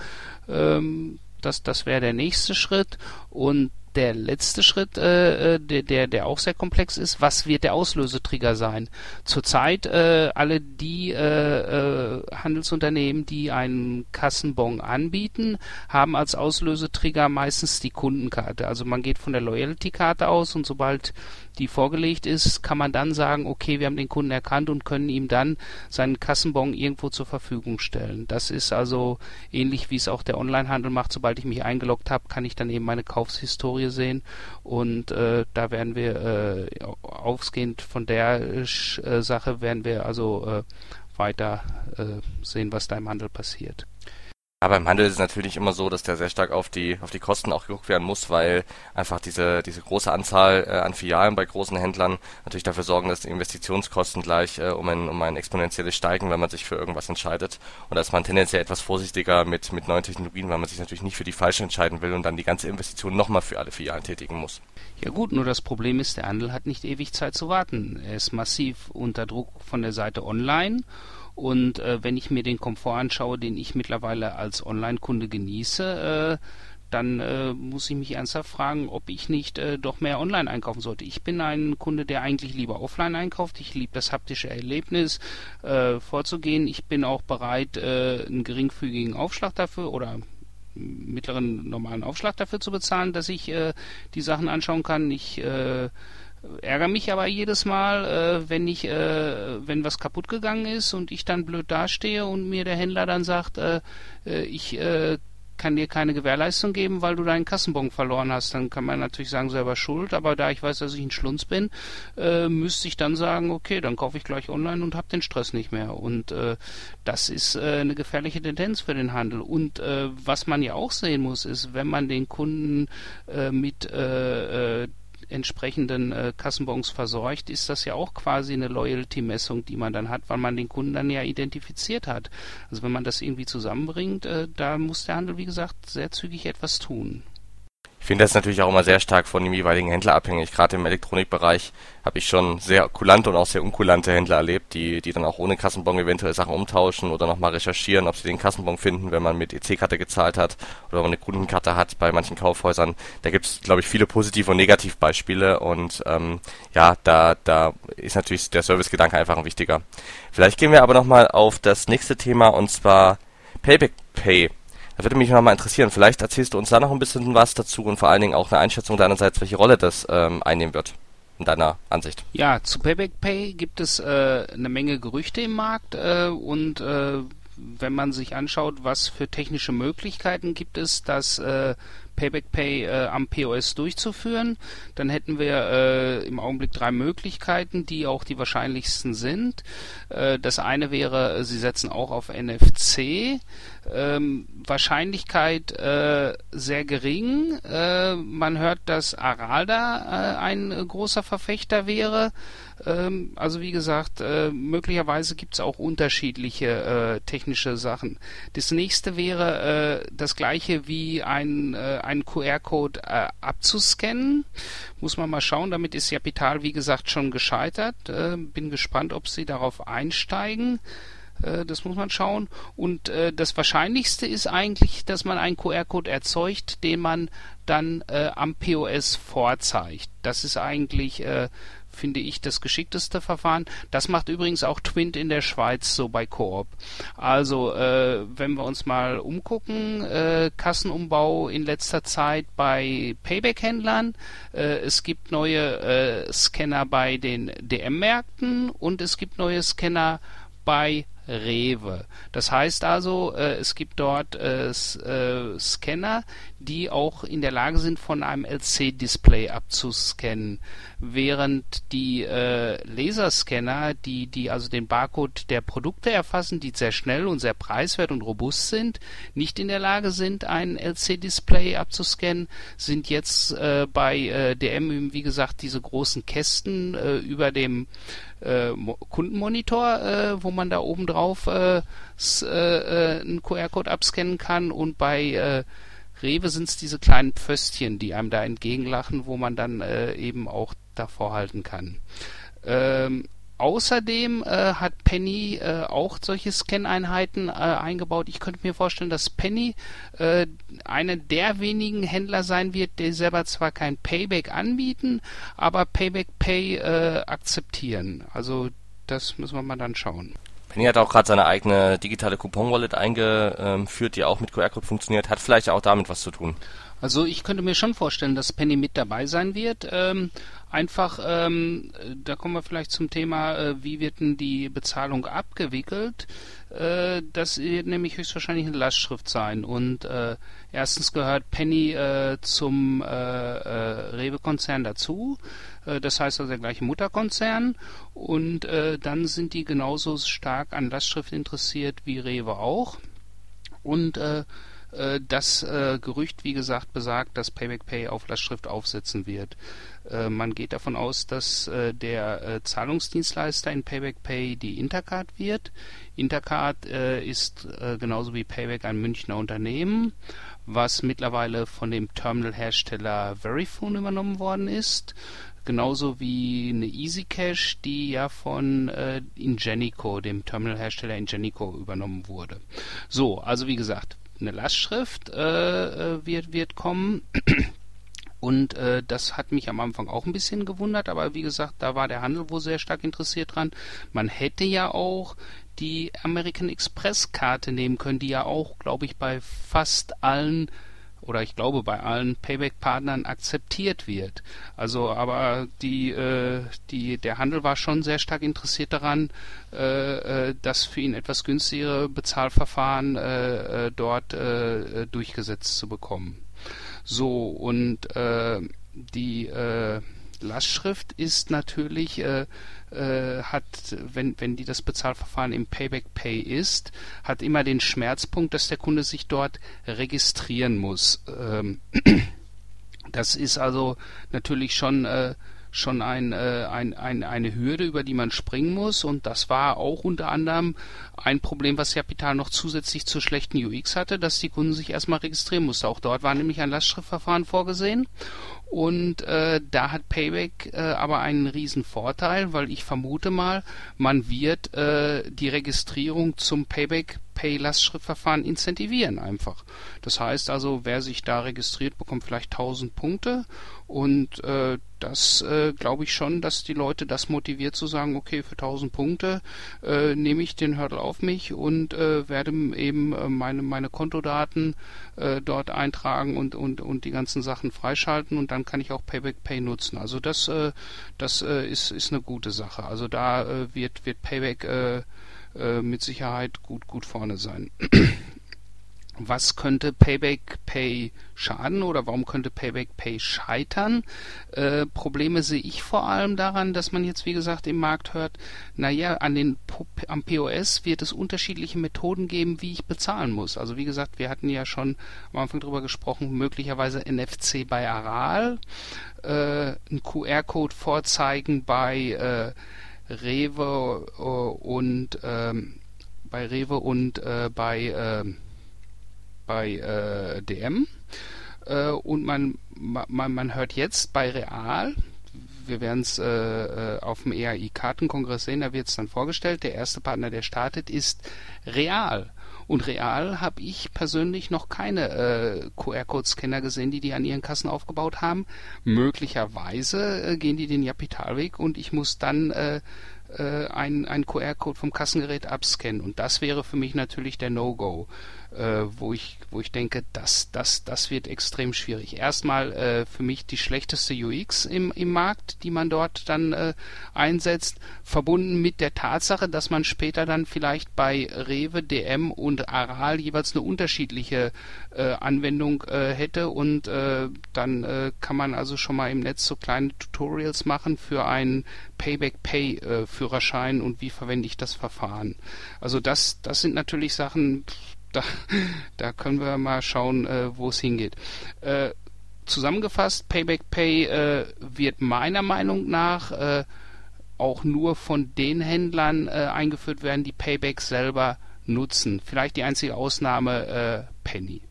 C: Ähm, Das, das wäre der nächste Schritt. Und der letzte Schritt, äh, äh, der, der, der auch sehr komplex ist, was wird der Auslösetrigger sein? Zurzeit äh, alle die äh, äh, Handelsunternehmen, die einen Kassenbon anbieten, haben als Auslösetrigger meistens die Kundenkarte. Also man geht von der Loyalty-Karte aus und sobald die vorgelegt ist, kann man dann sagen, okay, wir haben den Kunden erkannt und können ihm dann seinen Kassenbon irgendwo zur Verfügung stellen. Das ist also ähnlich wie es auch der Onlinehandel macht. Sobald ich mich eingeloggt habe, kann ich dann eben meine Kaufshistorie sehen und äh, da werden wir äh, ausgehend von der äh, Sache werden wir also äh, weiter äh, sehen, was da im Handel passiert.
A: Ja, beim Handel ist es natürlich immer so, dass der sehr stark auf die auf die Kosten auch geguckt werden muss, weil einfach diese diese große Anzahl äh, an Filialen bei großen Händlern natürlich dafür sorgen, dass die Investitionskosten gleich äh, um ein um ein exponentielles steigen, wenn man sich für irgendwas entscheidet. Und da ist man tendenziell etwas vorsichtiger mit mit neuen Technologien, weil man sich natürlich nicht für die falsche entscheiden will und dann die ganze Investition nochmal für alle Filialen tätigen muss.
C: Ja gut, nur das Problem ist, der Handel hat nicht ewig Zeit zu warten. Er ist massiv unter Druck von der Seite online und äh, wenn ich mir den Komfort anschaue, den ich mittlerweile als Online-Kunde genieße, äh, dann äh, muss ich mich ernsthaft fragen, ob ich nicht äh, doch mehr online einkaufen sollte. Ich bin ein Kunde, der eigentlich lieber offline einkauft. Ich liebe das haptische Erlebnis äh, vorzugehen. Ich bin auch bereit, äh, einen geringfügigen Aufschlag dafür oder mittleren normalen Aufschlag dafür zu bezahlen, dass ich äh, die Sachen anschauen kann. Ich äh, ärgere mich aber jedes Mal, äh, wenn ich, äh, wenn was kaputt gegangen ist und ich dann blöd dastehe und mir der Händler dann sagt, äh, äh ich äh, kann dir keine Gewährleistung geben, weil du deinen Kassenbon verloren hast. Dann kann man natürlich sagen, selber schuld, aber da ich weiß, dass ich ein Schlunz bin, äh, müsste ich dann sagen, okay, dann kaufe ich gleich online und habe den Stress nicht mehr. Und äh, das ist äh, eine gefährliche Tendenz für den Handel. Und äh, was man ja auch sehen muss, ist, wenn man den Kunden mit äh, äh, entsprechenden äh, Kassenbons versorgt, ist das ja auch quasi eine Loyalty-Messung, die man dann hat, weil man den Kunden dann ja identifiziert hat. Also wenn man das irgendwie zusammenbringt, äh, da muss der Handel, wie gesagt, sehr zügig etwas tun.
A: Ich finde das natürlich auch immer sehr stark von dem jeweiligen Händler abhängig. Gerade im Elektronikbereich habe ich schon sehr kulante und auch sehr unkulante Händler erlebt, die, die dann auch ohne Kassenbon eventuell Sachen umtauschen oder nochmal recherchieren, ob sie den Kassenbon finden, wenn man mit EC-Karte gezahlt hat oder wenn man eine Kundenkarte hat bei manchen Kaufhäusern. Da gibt es, glaube ich, viele positive und Negativbeispiele und ähm, ja, da, da ist natürlich der Servicegedanke einfach ein wichtiger. Vielleicht gehen wir aber nochmal auf das nächste Thema und zwar Payback Pay. Da würde mich nochmal interessieren, vielleicht erzählst du uns da noch ein bisschen was dazu und vor allen Dingen auch eine Einschätzung deinerseits, welche Rolle das ähm, einnehmen wird in deiner Ansicht.
C: Ja, zu Payback Pay gibt es äh, eine Menge Gerüchte im Markt äh, und äh, wenn man sich anschaut, was für technische Möglichkeiten gibt es, dass äh, Payback Pay äh, am POS durchzuführen. Dann hätten wir äh, im Augenblick drei Möglichkeiten, die auch die wahrscheinlichsten sind. Äh, das eine wäre, Sie setzen auch auf NFC. Ähm, Wahrscheinlichkeit äh, sehr gering. Äh, man hört, dass Aralda äh, ein großer Verfechter wäre. Ähm, also wie gesagt, äh, möglicherweise gibt es auch unterschiedliche äh, technische Sachen. Das nächste wäre äh, das gleiche wie ein, äh, einen QR-Code äh, abzuscannen. Muss man mal schauen. Damit ist Capital, wie gesagt, schon gescheitert. Äh, bin gespannt, ob sie darauf einsteigen das muss man schauen. Und äh, das Wahrscheinlichste ist eigentlich, dass man einen QR-Code erzeugt, den man dann äh, am POS vorzeigt. Das ist eigentlich äh, finde ich das geschickteste Verfahren. Das macht übrigens auch Twint in der Schweiz so bei Coop. Also äh, wenn wir uns mal umgucken, äh, Kassenumbau in letzter Zeit bei Payback-Händlern. Äh, es gibt neue äh, Scanner bei den DM-Märkten und es gibt neue Scanner bei Rewe. Das heißt also, äh, es gibt dort äh, äh, Scanner, die auch in der Lage sind, von einem LC-Display abzuscannen, während die äh, Laserscanner, die, die also den Barcode der Produkte erfassen, die sehr schnell und sehr preiswert und robust sind, nicht in der Lage sind, ein LC-Display abzuscannen, sind jetzt äh, bei äh, DM, wie gesagt, diese großen Kästen äh, über dem äh, Kundenmonitor, äh, wo man da oben drauf äh, äh, äh, einen QR-Code abscannen kann und bei äh, Rewe sind es diese kleinen Pföstchen, die einem da entgegenlachen, wo man dann äh, eben auch davor halten kann. Ähm, außerdem äh, hat Penny äh, auch solche Scan-Einheiten äh, eingebaut. Ich könnte mir vorstellen, dass Penny äh, einer der wenigen Händler sein wird, die selber zwar kein Payback anbieten, aber Payback Pay äh, akzeptieren. Also das müssen wir mal dann schauen.
A: Penny hat auch gerade seine eigene digitale Coupon-Wallet eingeführt, die auch mit QR-Code funktioniert. Hat vielleicht auch damit was zu tun.
C: Also ich könnte mir schon vorstellen, dass Penny mit dabei sein wird. Ähm, einfach, ähm, da kommen wir vielleicht zum Thema, äh, wie wird denn die Bezahlung abgewickelt? Äh, das wird nämlich höchstwahrscheinlich eine Lastschrift sein. Und äh, erstens gehört Penny äh, zum äh, äh, Rewe-Konzern dazu. Das heißt also der gleiche Mutterkonzern. Und dann sind die genauso stark an Lastschrift interessiert wie Rewe auch. Und äh, das äh, Gerücht, wie gesagt, besagt, dass Payback Pay auf Lastschrift aufsetzen wird. Äh, man geht davon aus, dass der Zahlungsdienstleister in Payback Pay die Intercard wird. Intercard ist genauso wie Payback ein Münchner Unternehmen, was mittlerweile von dem Terminal-Hersteller Verifone übernommen worden ist genauso wie eine EasyCash, die ja von äh, Ingenico, dem Terminalhersteller Ingenico, übernommen wurde. So, also wie gesagt, eine Lastschrift äh, äh, wird, wird kommen. [CLEARS THROAT] Und äh, das hat mich am Anfang auch ein bisschen gewundert, aber wie gesagt, da war der Handel wohl sehr stark interessiert dran. Man hätte ja auch die American Express Karte nehmen können, die ja auch, glaube ich, bei fast allen oder ich glaube bei allen Payback-Partnern akzeptiert wird. Also aber die, äh, die, der Handel war schon sehr stark interessiert daran, äh, äh, das für ihn etwas günstigere Bezahlverfahren äh, äh dort äh, durchgesetzt zu bekommen. So und äh, die äh, Lastschrift ist natürlich, äh, äh, hat, wenn, wenn die das Bezahlverfahren im Payback Pay ist, hat immer den Schmerzpunkt, dass der Kunde sich dort registrieren muss. Ähm, [CLEARS THROAT] das ist also natürlich schon äh, schon ein, äh, ein, ein, eine Hürde, über die man springen muss. Und das war auch unter anderem ein Problem, was Capital noch zusätzlich zur schlechten UX hatte, dass die Kunden sich erstmal registrieren mussten. Auch dort war nämlich ein Lastschriftverfahren vorgesehen. Und äh, da hat Payback äh, aber einen riesen Vorteil, weil ich vermute mal, man wird äh, die Registrierung zum Payback Pay-Lastschriftverfahren incentivieren einfach. Das heißt also, wer sich da registriert, bekommt vielleicht 1000 Punkte und äh, das äh, glaube ich schon, dass die Leute das motiviert zu sagen, okay, für 1000 Punkte äh, nehme ich den Hurdle auf mich und äh, werde eben äh, meine, meine Kontodaten äh, dort eintragen und, und, und die ganzen Sachen freischalten und dann kann ich auch Payback Pay nutzen. Also das, äh, das äh, ist, ist eine gute Sache. Also da äh, wird, wird Payback äh, äh, mit Sicherheit gut, gut vorne sein. Was könnte Payback Pay schaden oder warum könnte Payback Pay scheitern? Äh, Probleme sehe ich vor allem daran, dass man jetzt, wie gesagt, im Markt hört, naja, an den, am POS wird es unterschiedliche Methoden geben, wie ich bezahlen muss. Also wie gesagt, wir hatten ja schon am Anfang darüber gesprochen, möglicherweise NFC bei Aral, äh, ein QR-Code vorzeigen bei äh, Rewe äh, und ähm, bei Rewe und äh, bei äh, bei äh, DM äh, und man, man man hört jetzt bei Real wir werden es äh, auf dem EAI Kartenkongress sehen, da wird es dann vorgestellt. Der erste Partner, der startet, ist Real. Und real habe ich persönlich noch keine äh, QR-Code-Scanner gesehen, die die an ihren Kassen aufgebaut haben. Möglicherweise äh, gehen die den Japitalweg und ich muss dann äh, äh, einen QR-Code vom Kassengerät abscannen. Und das wäre für mich natürlich der No-Go äh, wo ich wo ich denke, das das das wird extrem schwierig. Erstmal äh, für mich die schlechteste UX im im Markt, die man dort dann äh, einsetzt, verbunden mit der Tatsache, dass man später dann vielleicht bei Rewe, DM und Aral jeweils eine unterschiedliche äh, Anwendung äh, hätte und äh, dann äh, kann man also schon mal im Netz so kleine Tutorials machen für einen Payback Pay äh, und wie verwende ich das Verfahren. Also das das sind natürlich Sachen da, da können wir mal schauen, äh, wo es hingeht. Äh, zusammengefasst, Payback Pay äh, wird meiner Meinung nach äh, auch nur von den Händlern äh, eingeführt werden, die Payback selber nutzen. Vielleicht die einzige Ausnahme äh, Penny.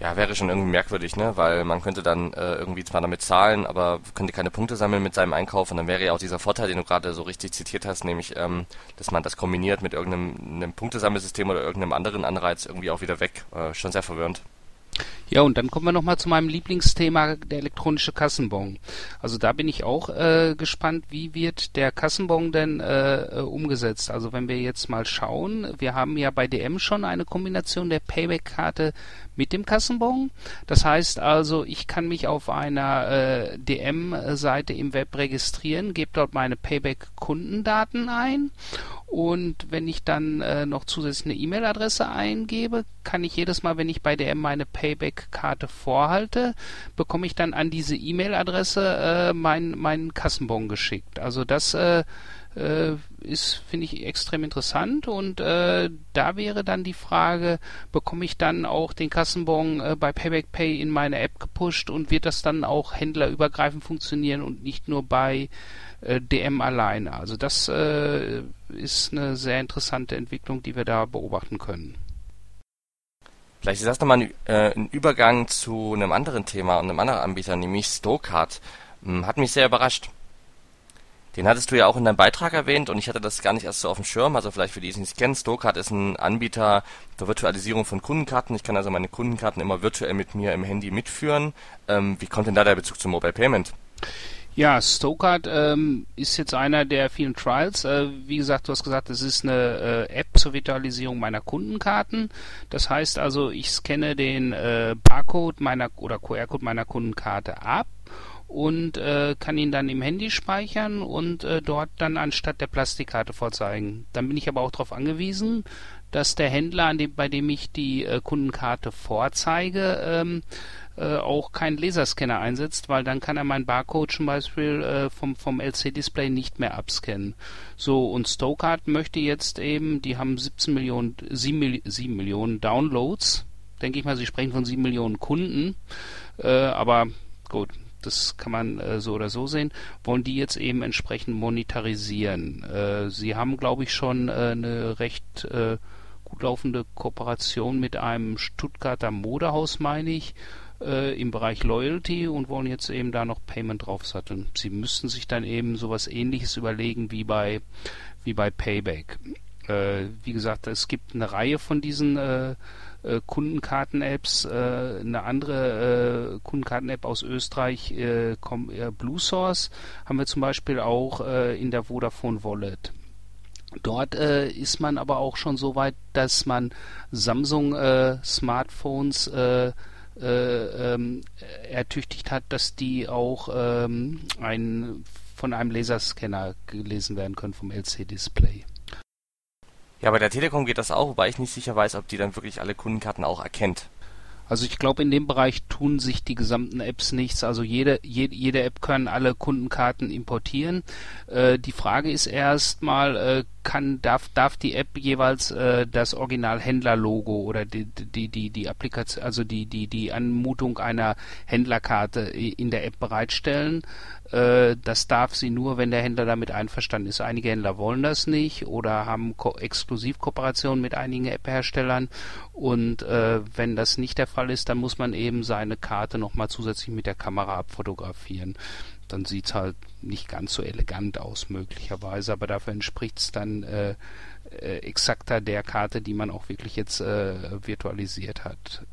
A: Ja, wäre schon irgendwie merkwürdig, ne? Weil man könnte dann äh, irgendwie zwar damit zahlen, aber könnte keine Punkte sammeln mit seinem Einkauf und dann wäre ja auch dieser Vorteil, den du gerade so richtig zitiert hast, nämlich, ähm, dass man das kombiniert mit irgendeinem Punktesammelsystem oder irgendeinem anderen Anreiz irgendwie auch wieder weg. Äh, schon sehr verwirrend.
C: Ja, und dann kommen wir nochmal zu meinem Lieblingsthema, der elektronische Kassenbon. Also da bin ich auch äh, gespannt, wie wird der Kassenbon denn äh, umgesetzt. Also wenn wir jetzt mal schauen, wir haben ja bei DM schon eine Kombination der Payback-Karte mit dem Kassenbon. Das heißt also, ich kann mich auf einer äh, DM-Seite im Web registrieren, gebe dort meine Payback-Kundendaten ein und wenn ich dann äh, noch zusätzlich eine E-Mail-Adresse eingebe, kann ich jedes Mal, wenn ich bei DM meine Payback-Karte vorhalte, bekomme ich dann an diese E-Mail-Adresse äh, meinen mein Kassenbon geschickt. Also das äh, äh, ist, finde ich, extrem interessant und äh, da wäre dann die Frage, bekomme ich dann auch den Kassenbon äh, bei Payback Pay in meine App gepusht und wird das dann auch händlerübergreifend funktionieren und nicht nur bei äh, DM alleine? Also das äh, ist eine sehr interessante Entwicklung, die wir da beobachten können.
A: Vielleicht ist das nochmal ein, äh, ein Übergang zu einem anderen Thema und einem anderen Anbieter, nämlich Stokart. Hm, hat mich sehr überrascht. Den hattest du ja auch in deinem Beitrag erwähnt und ich hatte das gar nicht erst so auf dem Schirm. Also vielleicht für die, die es nicht kennen, Stokart ist ein Anbieter der Virtualisierung von Kundenkarten. Ich kann also meine Kundenkarten immer virtuell mit mir im Handy mitführen. Ähm, wie kommt denn da der Bezug zum Mobile Payment?
C: Ja, Stokart ähm, ist jetzt einer der vielen Trials. Äh, wie gesagt, du hast gesagt, es ist eine äh, App zur Virtualisierung meiner Kundenkarten. Das heißt also, ich scanne den äh, Barcode meiner oder QR-Code meiner Kundenkarte ab und äh, kann ihn dann im Handy speichern und äh, dort dann anstatt der Plastikkarte vorzeigen. Dann bin ich aber auch darauf angewiesen, dass der Händler, an dem, bei dem ich die äh, Kundenkarte vorzeige, ähm, äh, auch keinen Laserscanner einsetzt, weil dann kann er meinen Barcode zum Beispiel äh, vom, vom LC-Display nicht mehr abscannen. So, und Stokart möchte jetzt eben, die haben 17 Millionen, 7, 7 Millionen Downloads. Denke ich mal, sie sprechen von 7 Millionen Kunden. Äh, aber gut, das kann man äh, so oder so sehen, wollen die jetzt eben entsprechend monetarisieren. Äh, sie haben, glaube ich, schon äh, eine recht äh, gut laufende Kooperation mit einem Stuttgarter Modehaus, meine ich, äh, im Bereich Loyalty und wollen jetzt eben da noch Payment draufsatteln. Sie müssten sich dann eben sowas ähnliches überlegen wie bei, wie bei Payback. Äh, wie gesagt, es gibt eine Reihe von diesen äh, äh, Kundenkarten-Apps. Äh, eine andere äh, Kundenkarten-App aus Österreich, Blue Source, haben wir zum Beispiel auch in der Vodafone Wallet. Dort äh, ist man aber auch schon so weit, dass man Samsung äh, äh, äh, ähm, ertüchtigt hat, dass die auch ähm, ein, von einem Laserscanner gelesen werden können vom LC-Display.
A: Ja, bei der Telekom geht das auch, wobei ich nicht sicher weiß, ob die dann wirklich alle Kundenkarten auch erkennt.
C: Also ich glaube, in dem Bereich tun sich die gesamten Apps nichts. Also jede, jede, jede App kann alle Kundenkarten importieren. Äh, die Frage ist erstmal, äh, kann, darf, darf die App jeweils äh, das Original-Händler-Logo oder die, die, die, die Applikation, also die, die, die Anmutung einer Händlerkarte in der App bereitstellen. Äh, das darf sie nur, wenn der Händler damit einverstanden ist. Einige Händler wollen das nicht oder haben Ko Exklusivkooperationen mit einigen App-Herstellern und äh, wenn das nicht der Fall ist, dann muss man eben seine Karte nochmal zusätzlich mit der Kamera abfotografieren dann sieht es halt nicht ganz so elegant aus möglicherweise, aber dafür entspricht es dann äh, äh, exakter der Karte, die man auch wirklich jetzt äh, virtualisiert hat.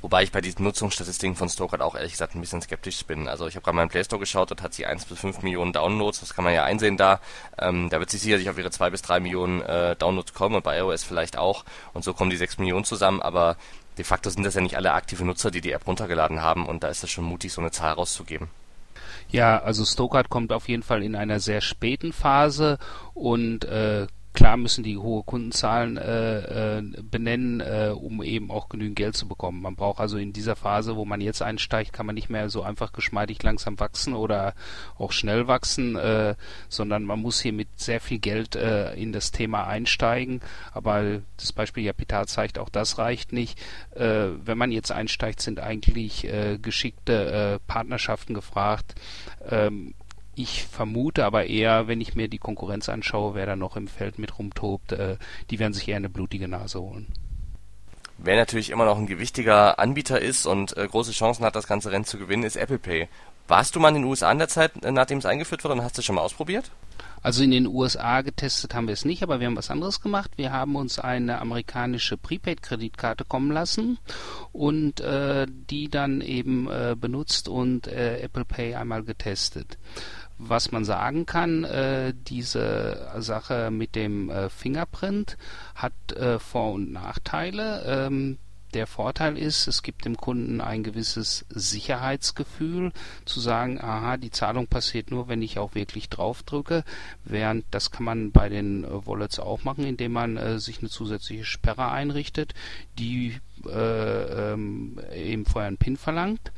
A: Wobei ich bei diesen Nutzungsstatistiken von Stokart auch ehrlich gesagt ein bisschen skeptisch bin. Also ich habe gerade mal im Play Store geschaut, dort hat sie 1 bis 5 Millionen Downloads, das kann man ja einsehen da. Ähm, da wird sie sicherlich auf ihre 2 bis 3 Millionen äh, Downloads kommen und bei iOS vielleicht auch. Und so kommen die 6 Millionen zusammen, aber de facto sind das ja nicht alle aktive Nutzer, die die App runtergeladen haben und da ist es schon mutig, so eine Zahl rauszugeben.
C: Ja, also Stokart kommt auf jeden Fall in einer sehr späten Phase und äh, Klar müssen die hohe Kundenzahlen äh, äh, benennen, äh, um eben auch genügend Geld zu bekommen. Man braucht also in dieser Phase, wo man jetzt einsteigt, kann man nicht mehr so einfach geschmeidig langsam wachsen oder auch schnell wachsen, äh, sondern man muss hier mit sehr viel Geld äh, in das Thema einsteigen. Aber das Beispiel Japital zeigt, auch das reicht nicht. Äh, wenn man jetzt einsteigt, sind eigentlich äh, geschickte äh, Partnerschaften gefragt. Ähm, ich vermute aber eher, wenn ich mir die Konkurrenz anschaue, wer da noch im Feld mit rumtobt, äh, die werden sich eher eine blutige Nase holen.
A: Wer natürlich immer noch ein gewichtiger Anbieter ist und äh, große Chancen hat, das ganze Rennen zu gewinnen, ist Apple Pay. Warst du mal in den USA in der Zeit, äh, nachdem es eingeführt wurde und hast du schon mal ausprobiert?
C: Also in den USA getestet haben wir es nicht, aber wir haben was anderes gemacht. Wir haben uns eine amerikanische Prepaid-Kreditkarte kommen lassen und äh, die dann eben äh, benutzt und äh, Apple Pay einmal getestet. Was man sagen kann, äh, diese Sache mit dem äh, Fingerprint hat äh, Vor- und Nachteile. Ähm, der Vorteil ist, es gibt dem Kunden ein gewisses Sicherheitsgefühl, zu sagen, aha, die Zahlung passiert nur, wenn ich auch wirklich draufdrücke, während das kann man bei den äh, Wallets auch machen, indem man äh, sich eine zusätzliche Sperre einrichtet, die äh, ähm, eben vorher einen PIN verlangt.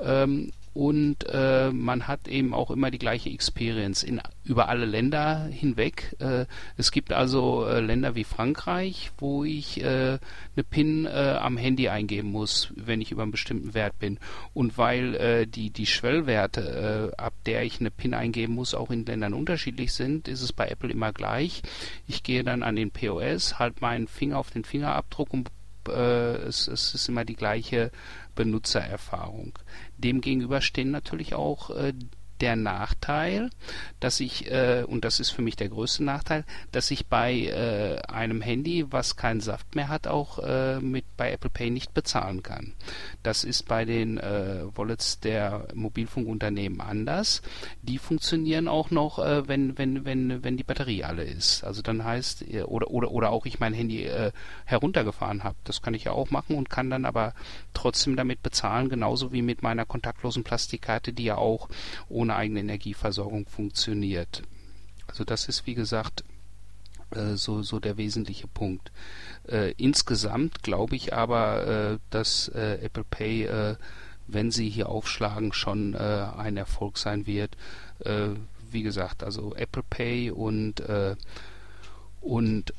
C: Ähm, und äh, man hat eben auch immer die gleiche Experience in, über alle Länder hinweg. Äh, es gibt also äh, Länder wie Frankreich, wo ich äh, eine PIN äh, am Handy eingeben muss, wenn ich über einen bestimmten Wert bin. Und weil äh, die, die Schwellwerte, ab der ich eine PIN eingeben muss, auch in Ländern unterschiedlich sind, ist es bei Apple immer gleich. Ich gehe dann an den POS, halt meinen Finger auf den Fingerabdruck und es, es ist immer die gleiche Benutzererfahrung. Demgegenüber stehen natürlich auch äh, der Nachteil, dass ich, äh, und das ist für mich der größte Nachteil, dass ich bei äh, einem Handy, was keinen Saft mehr hat, auch äh, mit bei Apple Pay nicht bezahlen kann. Das ist bei den äh, Wallets der Mobilfunkunternehmen anders. Die funktionieren auch noch, äh, wenn, wenn, wenn, wenn die Batterie alle ist. Also dann heißt, äh, oder, oder, oder auch ich mein Handy heruntergefahren habe. Das kann ich ja auch machen und kann dann aber trotzdem damit bezahlen, genauso wie mit meiner kontaktlosen Plastikkarte, die ja auch ohne ohne eigene Energieversorgung funktioniert. Also das ist wie gesagt äh, so, so der wesentliche Punkt. Äh, insgesamt glaube ich aber, äh, dass Apple Pay, wenn sie hier aufschlagen, schon ein Erfolg sein wird. wie gesagt, also Apple Pay und und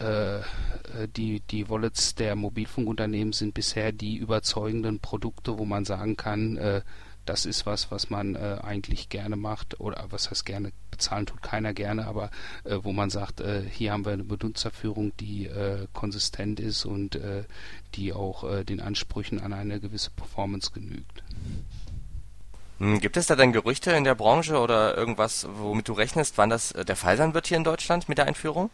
C: die, die Wallets der Mobilfunkunternehmen sind bisher die überzeugenden Produkte, wo man sagen kann, das ist was, was man äh, eigentlich gerne macht oder was heißt gerne, bezahlen tut keiner gerne, aber äh, wo man sagt, äh, hier haben wir eine Benutzerführung, die äh, konsistent ist und äh, die auch äh, den Ansprüchen an eine gewisse Performance genügt.
A: Hm, gibt es da denn Gerüchte in der Branche oder irgendwas, womit du rechnest, wann das der Fall sein wird hier in Deutschland mit der Einführung?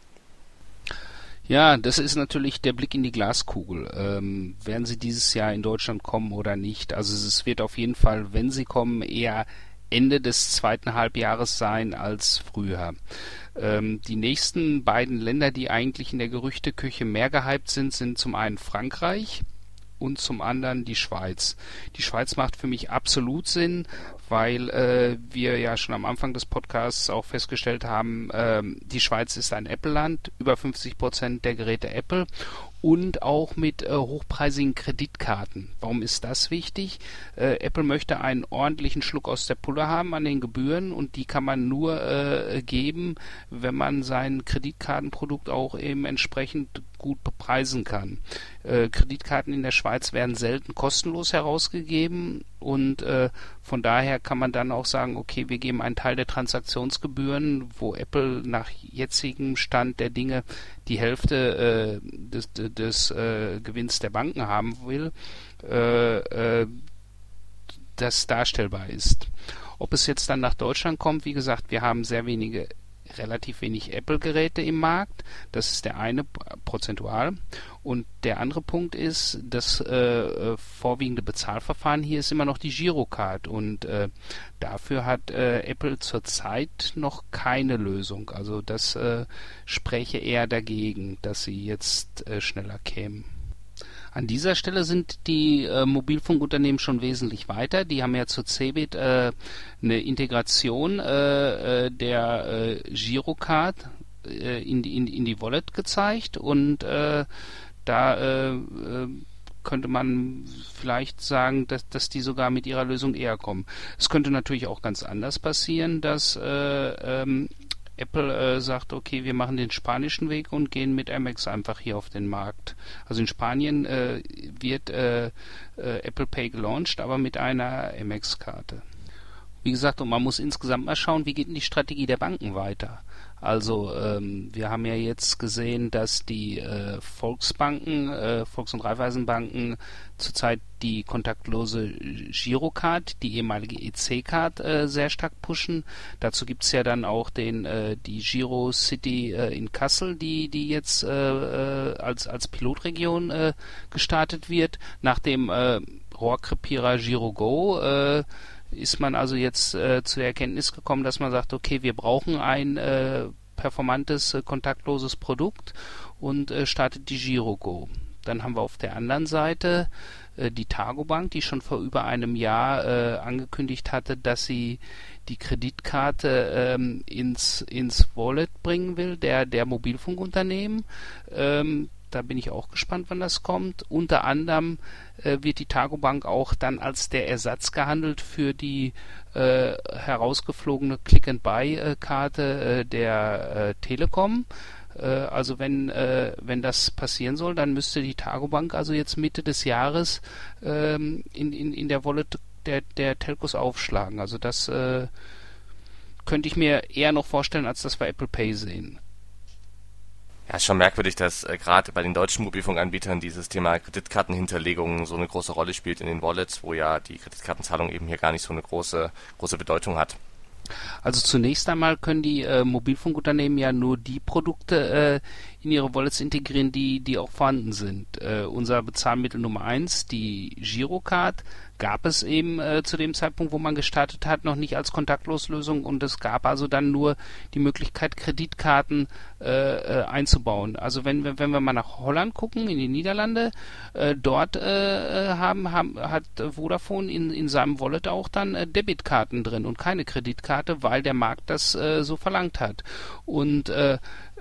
C: Ja, das ist natürlich der Blick in die Glaskugel. Ähm, werden sie dieses Jahr in Deutschland kommen oder nicht? Also es wird auf jeden Fall, wenn sie kommen, eher Ende des zweiten Halbjahres sein als früher. Ähm, die nächsten beiden Länder, die eigentlich in der Gerüchteküche mehr gehypt sind, sind zum einen Frankreich und zum anderen die Schweiz. Die Schweiz macht für mich absolut Sinn, weil äh, wir ja schon am Anfang des Podcasts auch festgestellt haben, äh, die Schweiz ist ein Apple-Land, über 50 Prozent der Geräte Apple und auch mit äh, hochpreisigen Kreditkarten. Warum ist das wichtig? Äh, Apple möchte einen ordentlichen Schluck aus der Pulle haben an den Gebühren und die kann man nur äh, geben, wenn man sein Kreditkartenprodukt auch eben entsprechend gut bepreisen kann. Äh, Kreditkarten in der Schweiz werden selten kostenlos herausgegeben und äh, von daher kann man dann auch sagen, okay, wir geben einen Teil der Transaktionsgebühren, wo Apple nach jetzigem Stand der Dinge die Hälfte äh, des, des äh, Gewinns der Banken haben will, äh, äh, das darstellbar ist. Ob es jetzt dann nach Deutschland kommt, wie gesagt, wir haben sehr wenige relativ wenig Apple-Geräte im Markt. Das ist der eine prozentual. Und der andere Punkt ist, das äh, äh, vorwiegende Bezahlverfahren hier ist immer noch die Girocard. Und äh, dafür hat äh, Apple zurzeit noch keine Lösung. Also das äh, spräche eher dagegen, dass sie jetzt äh, schneller kämen. An dieser Stelle sind die äh, Mobilfunkunternehmen schon wesentlich weiter. Die haben ja zur CeBIT äh, eine Integration äh, äh der äh, Girocard äh, in, die, in, in die Wallet gezeigt und da könnte man vielleicht sagen, dass, dass die sogar mit ihrer Lösung eher kommen. Es könnte natürlich auch ganz anders passieren, dass äh, ähm, Apple äh, sagt, okay, wir machen den spanischen Weg und gehen mit Amex einfach hier auf den Markt. Also in Spanien äh, wird äh, äh Apple Pay gelauncht, aber mit einer Amex-Karte. Wie gesagt, und man muss insgesamt mal schauen, wie geht denn die Strategie der Banken weiter. Also ähm, wir haben ja jetzt gesehen, dass die äh, Volksbanken, äh, Volks- und Raiffeisenbanken zurzeit die kontaktlose Girocard, die ehemalige EC-Card, äh, sehr stark pushen. Dazu gibt's ja dann auch den äh, die Giro City äh, in Kassel, die die jetzt äh, äh, als als Pilotregion äh, gestartet wird, nach dem äh, Rohrkrepierer Giro Go. Äh, ist man also jetzt äh, zu der Erkenntnis gekommen, dass man sagt, okay, wir brauchen ein äh, performantes, äh, kontaktloses Produkt und äh, startet die GiroGo. Dann haben wir auf der anderen Seite äh, die Targobank, die schon vor über einem Jahr äh, angekündigt hatte, dass sie die Kreditkarte ähm, ins, ins Wallet bringen will, der, der Mobilfunkunternehmen. Ähm, da bin ich auch gespannt, wann das kommt. Unter anderem äh, wird die Targobank auch dann als der Ersatz gehandelt für die äh, herausgeflogene Click-and-Buy-Karte äh, der äh, Telekom. Äh, also wenn äh, wenn das passieren soll, dann müsste die Targobank also jetzt Mitte des Jahres ähm, in, in, in der Wallet der, der Telcos aufschlagen. Also das könnte ich mir eher noch vorstellen, als dass wir Apple Pay sehen.
A: Ja, ist schon merkwürdig, dass äh, gerade bei den deutschen Mobilfunkanbietern dieses Thema Kreditkartenhinterlegung so eine große Rolle spielt in den Wallets, wo ja die Kreditkartenzahlung eben hier gar nicht so eine große, große Bedeutung hat.
C: Also zunächst einmal können die äh, Mobilfunkunternehmen ja nur die Produkte äh, in ihre Wallets integrieren, die, die auch vorhanden sind. Äh, unser Bezahlmittel Nummer eins, die Girocard, gab es eben äh, zu dem Zeitpunkt, wo man gestartet hat, noch nicht als Kontaktloslösung und es gab also dann nur die Möglichkeit, Kreditkarten äh, äh, einzubauen. Also wenn wir, wenn wir mal nach Holland gucken, in die Niederlande, äh, dort äh, haben, haben, hat Vodafone in, in seinem Wallet auch dann äh, Debitkarten drin und keine Kreditkarte, weil der Markt das äh, so verlangt hat. Und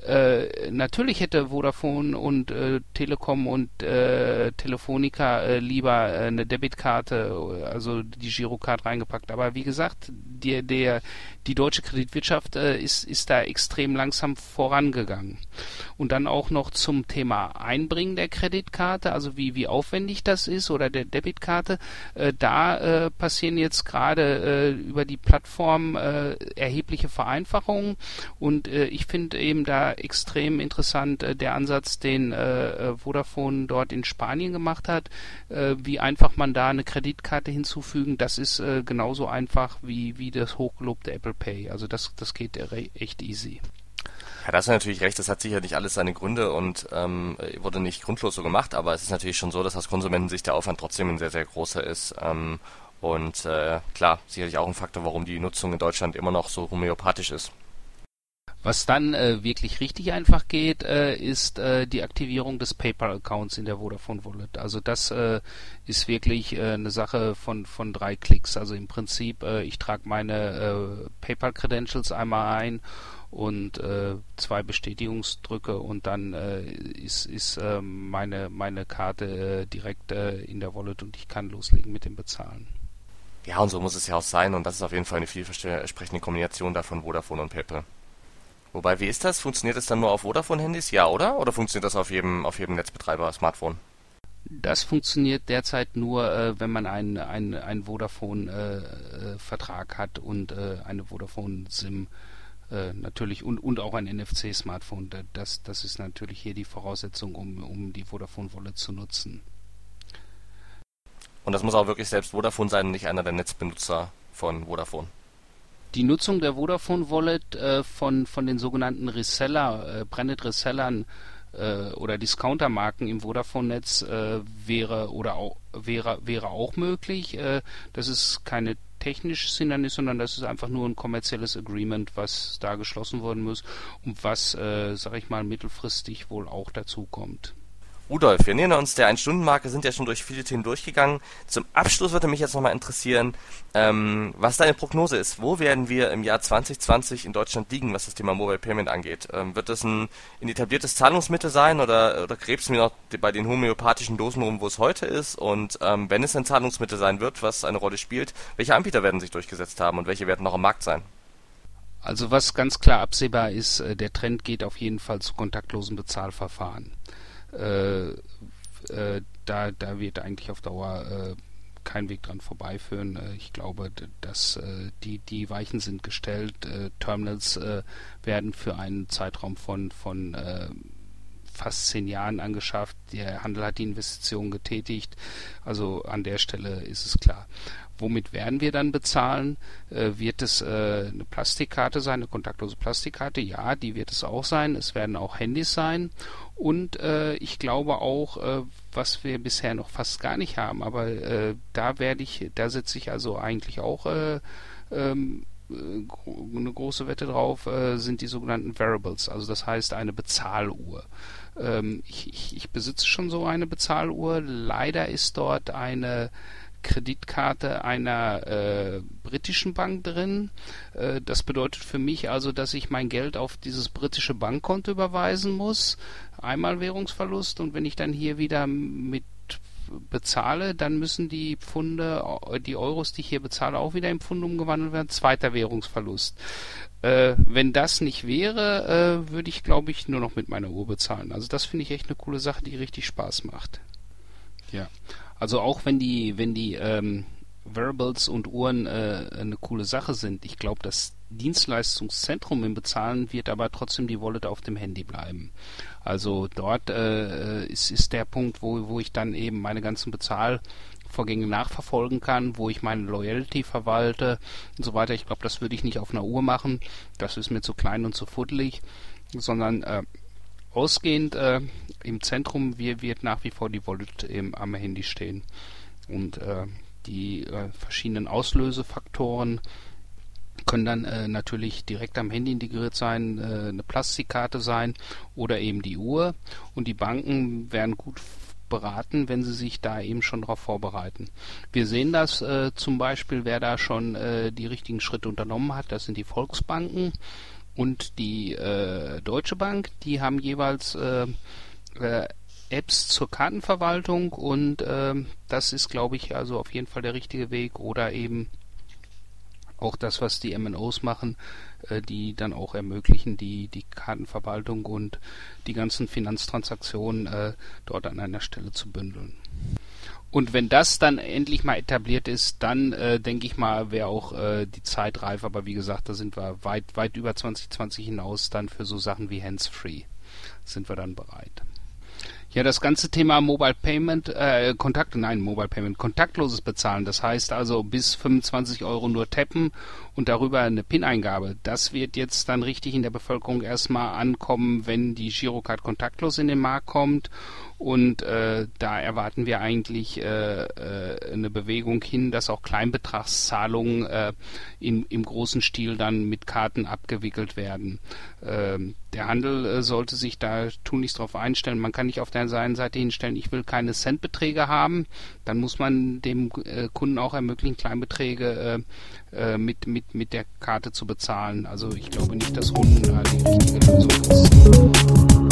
C: äh, äh, natürlich hätte Vodafone und äh, Telekom und äh, Telefonica äh, lieber äh, eine Debitkarte, also die Girocard reingepackt. Aber wie gesagt, der, der, die deutsche Kreditwirtschaft äh, ist, ist da extrem langsam vorangegangen. Und dann auch noch zum Thema Einbringen der Kreditkarte, also wie, wie aufwendig das ist oder der Debitkarte. Äh, da äh, passieren jetzt gerade äh, über die Plattform äh, erhebliche Vereinfachungen und äh, ich finde eben da extrem interessant äh, der Ansatz, den äh, äh, Vodafone dort in Spanien gemacht hat. Wie einfach man da eine Kreditkarte hinzufügen, das ist genauso einfach wie, wie das hochgelobte Apple Pay. Also das, das geht echt easy.
A: Ja, da hast du natürlich recht, das hat sicherlich alles seine Gründe und ähm, wurde nicht grundlos so gemacht, aber es ist natürlich schon so, dass aus Konsumentensicht der Aufwand trotzdem ein sehr, sehr großer ist. Ähm, und äh, klar, sicherlich auch ein Faktor, warum die Nutzung in Deutschland immer noch so homöopathisch ist.
C: Was dann äh, wirklich richtig einfach geht, äh, ist äh, die Aktivierung des PayPal-Accounts in der Vodafone Wallet. Also das äh, ist wirklich äh, eine Sache von von drei Klicks. Also im Prinzip, äh, ich trage meine PayPal-Credentials einmal ein und zwei Bestätigungsdrücke und dann ist, ist meine meine Karte direkt in der Wallet und ich kann loslegen mit dem Bezahlen.
A: Ja, und so muss es ja auch sein und das ist auf jeden Fall eine vielversprechende Kombination davon Vodafone und PayPal. Wobei, wie ist das? Funktioniert das dann nur auf Vodafone-Handys? Ja, oder? Oder funktioniert das auf jedem, auf jedem Netzbetreiber-Smartphone?
C: Das funktioniert derzeit nur, äh, wenn man einen, einen, einen Vodafone-Vertrag äh, hat und äh, eine Vodafone-SIM äh, natürlich und, und auch ein NFC-Smartphone. Das, das ist natürlich hier die Voraussetzung, um, um die Vodafone-Wallet zu nutzen.
A: Und das muss auch wirklich selbst Vodafone sein und nicht einer der Netzbenutzer von Vodafone
C: die Nutzung der Vodafone Wallet äh, von, von den sogenannten Reseller, äh, Branded Resellern äh, oder Discounter-Marken im Vodafone-Netz äh, wäre oder auch, wäre, wäre auch möglich. Äh, das ist keine technisches Hindernis, sondern das ist einfach nur ein kommerzielles Agreement, was da geschlossen worden muss und was, äh, sag ich mal, mittelfristig wohl auch dazu kommt.
A: Rudolf, wir nähern uns der Ein-Stunden-Marke, sind ja schon durch viele Themen durchgegangen. Zum Abschluss würde mich jetzt nochmal interessieren, ähm, was deine Prognose ist. Wo werden wir im Jahr 2020 in Deutschland liegen, was das Thema Mobile Payment angeht? Ähm, wird das ein, ein, etabliertes Zahlungsmittel sein oder, oder krebsen wir noch bei den homöopathischen Dosen rum, wo es heute ist? Und ähm, wenn es ein Zahlungsmittel sein wird, was eine Rolle spielt, welche Anbieter werden sich durchgesetzt haben und welche werden noch am Markt sein?
C: Also was ganz klar absehbar ist, äh, der Trend geht auf jeden Fall zu kontaktlosen Bezahlverfahren. Äh, äh, da, da wird eigentlich auf Dauer äh, kein Weg dran vorbeiführen. Ich glaube, dass die, die Weichen sind gestellt. Terminals werden für einen Zeitraum von, von fast zehn Jahren angeschafft. Der Handel hat die Investition getätigt. Also an der Stelle ist es klar. Womit werden wir dann bezahlen? Äh, wird es äh, eine Plastikkarte sein, eine kontaktlose Plastikkarte? Ja, die wird es auch sein. Es werden auch Handys sein. Und äh, ich glaube auch, äh, was wir bisher noch fast gar nicht haben, aber äh, da werde ich, da setze ich also eigentlich auch äh, ähm, eine große Wette drauf, sind die sogenannten Variables, also das heißt eine Bezahluhr. Ähm, ich, ich, ich besitze schon so eine Bezahluhr. Leider ist dort eine Kreditkarte einer äh, britischen Bank drin. Äh, das bedeutet für mich also, dass ich mein Geld auf dieses britische Bankkonto überweisen muss. Einmal Währungsverlust und wenn ich dann hier wieder mit bezahle, dann müssen die Pfunde, die Euros, die ich hier bezahle, auch wieder in Pfund umgewandelt werden. Zweiter Währungsverlust. Äh, wenn das nicht wäre, äh, würde ich, glaube ich, nur noch mit meiner Uhr bezahlen. Also das finde ich echt eine coole Sache, die richtig Spaß macht. Ja. Also auch wenn die, wenn die ähm, Wearables und Uhren äh, eine coole Sache sind, ich glaube, das Dienstleistungszentrum im Bezahlen wird aber trotzdem die Wallet auf dem Handy bleiben. Also dort äh, ist, ist der Punkt, wo, wo ich dann eben meine ganzen Bezahlvorgänge nachverfolgen kann, wo ich meine Loyalty verwalte und so weiter. Ich glaube, das würde ich nicht auf einer Uhr machen. Das ist mir zu klein und zu fuddelig, sondern äh, ausgehend äh, im Zentrum wird nach wie vor die Wallet im, am Handy stehen. Und äh, die äh, verschiedenen Auslösefaktoren können dann äh, natürlich direkt am Handy integriert sein, äh, eine Plastikkarte sein oder eben die Uhr. Und die Banken werden gut beraten, wenn sie sich da eben schon darauf vorbereiten. Wir sehen das äh, zum Beispiel, wer da schon äh, die richtigen Schritte unternommen hat, das sind die Volksbanken und die äh, Deutsche Bank, die haben jeweils äh, äh, Apps zur Kartenverwaltung und äh, das ist, glaube ich, also auf jeden Fall der richtige Weg oder eben auch das, was die MNOs machen, äh, die dann auch ermöglichen, die, die Kartenverwaltung und die ganzen Finanztransaktionen äh, dort an einer Stelle zu bündeln. Und wenn das dann endlich mal etabliert ist, dann äh, denke ich mal, wäre auch äh, die Zeit reif. Aber wie gesagt, da sind wir weit, weit über 2020 hinaus dann für so Sachen wie Hands-Free sind wir dann bereit. Ja, das ganze Thema Mobile Payment, äh, Kontakt, nein, Mobile Payment, kontaktloses Bezahlen, das heißt also bis 25 Euro nur tappen und darüber eine PIN-Eingabe. Das wird jetzt dann richtig in der Bevölkerung erstmal ankommen, wenn die Girocard kontaktlos in den Markt kommt und äh, da erwarten wir eigentlich äh, äh, eine Bewegung hin, dass auch Kleinbetragszahlungen äh, in, im großen Stil dann mit Karten abgewickelt werden. Ähm, der Handel äh, sollte sich da tunlichst darauf einstellen. Man kann nicht auf der einen Seite hinstellen, ich will keine Centbeträge haben. Dann muss man dem äh, Kunden auch ermöglichen, Kleinbeträge äh, äh, mit, mit, mit der Karte zu bezahlen. Also ich glaube nicht, dass Runden da die richtige Lösung ist.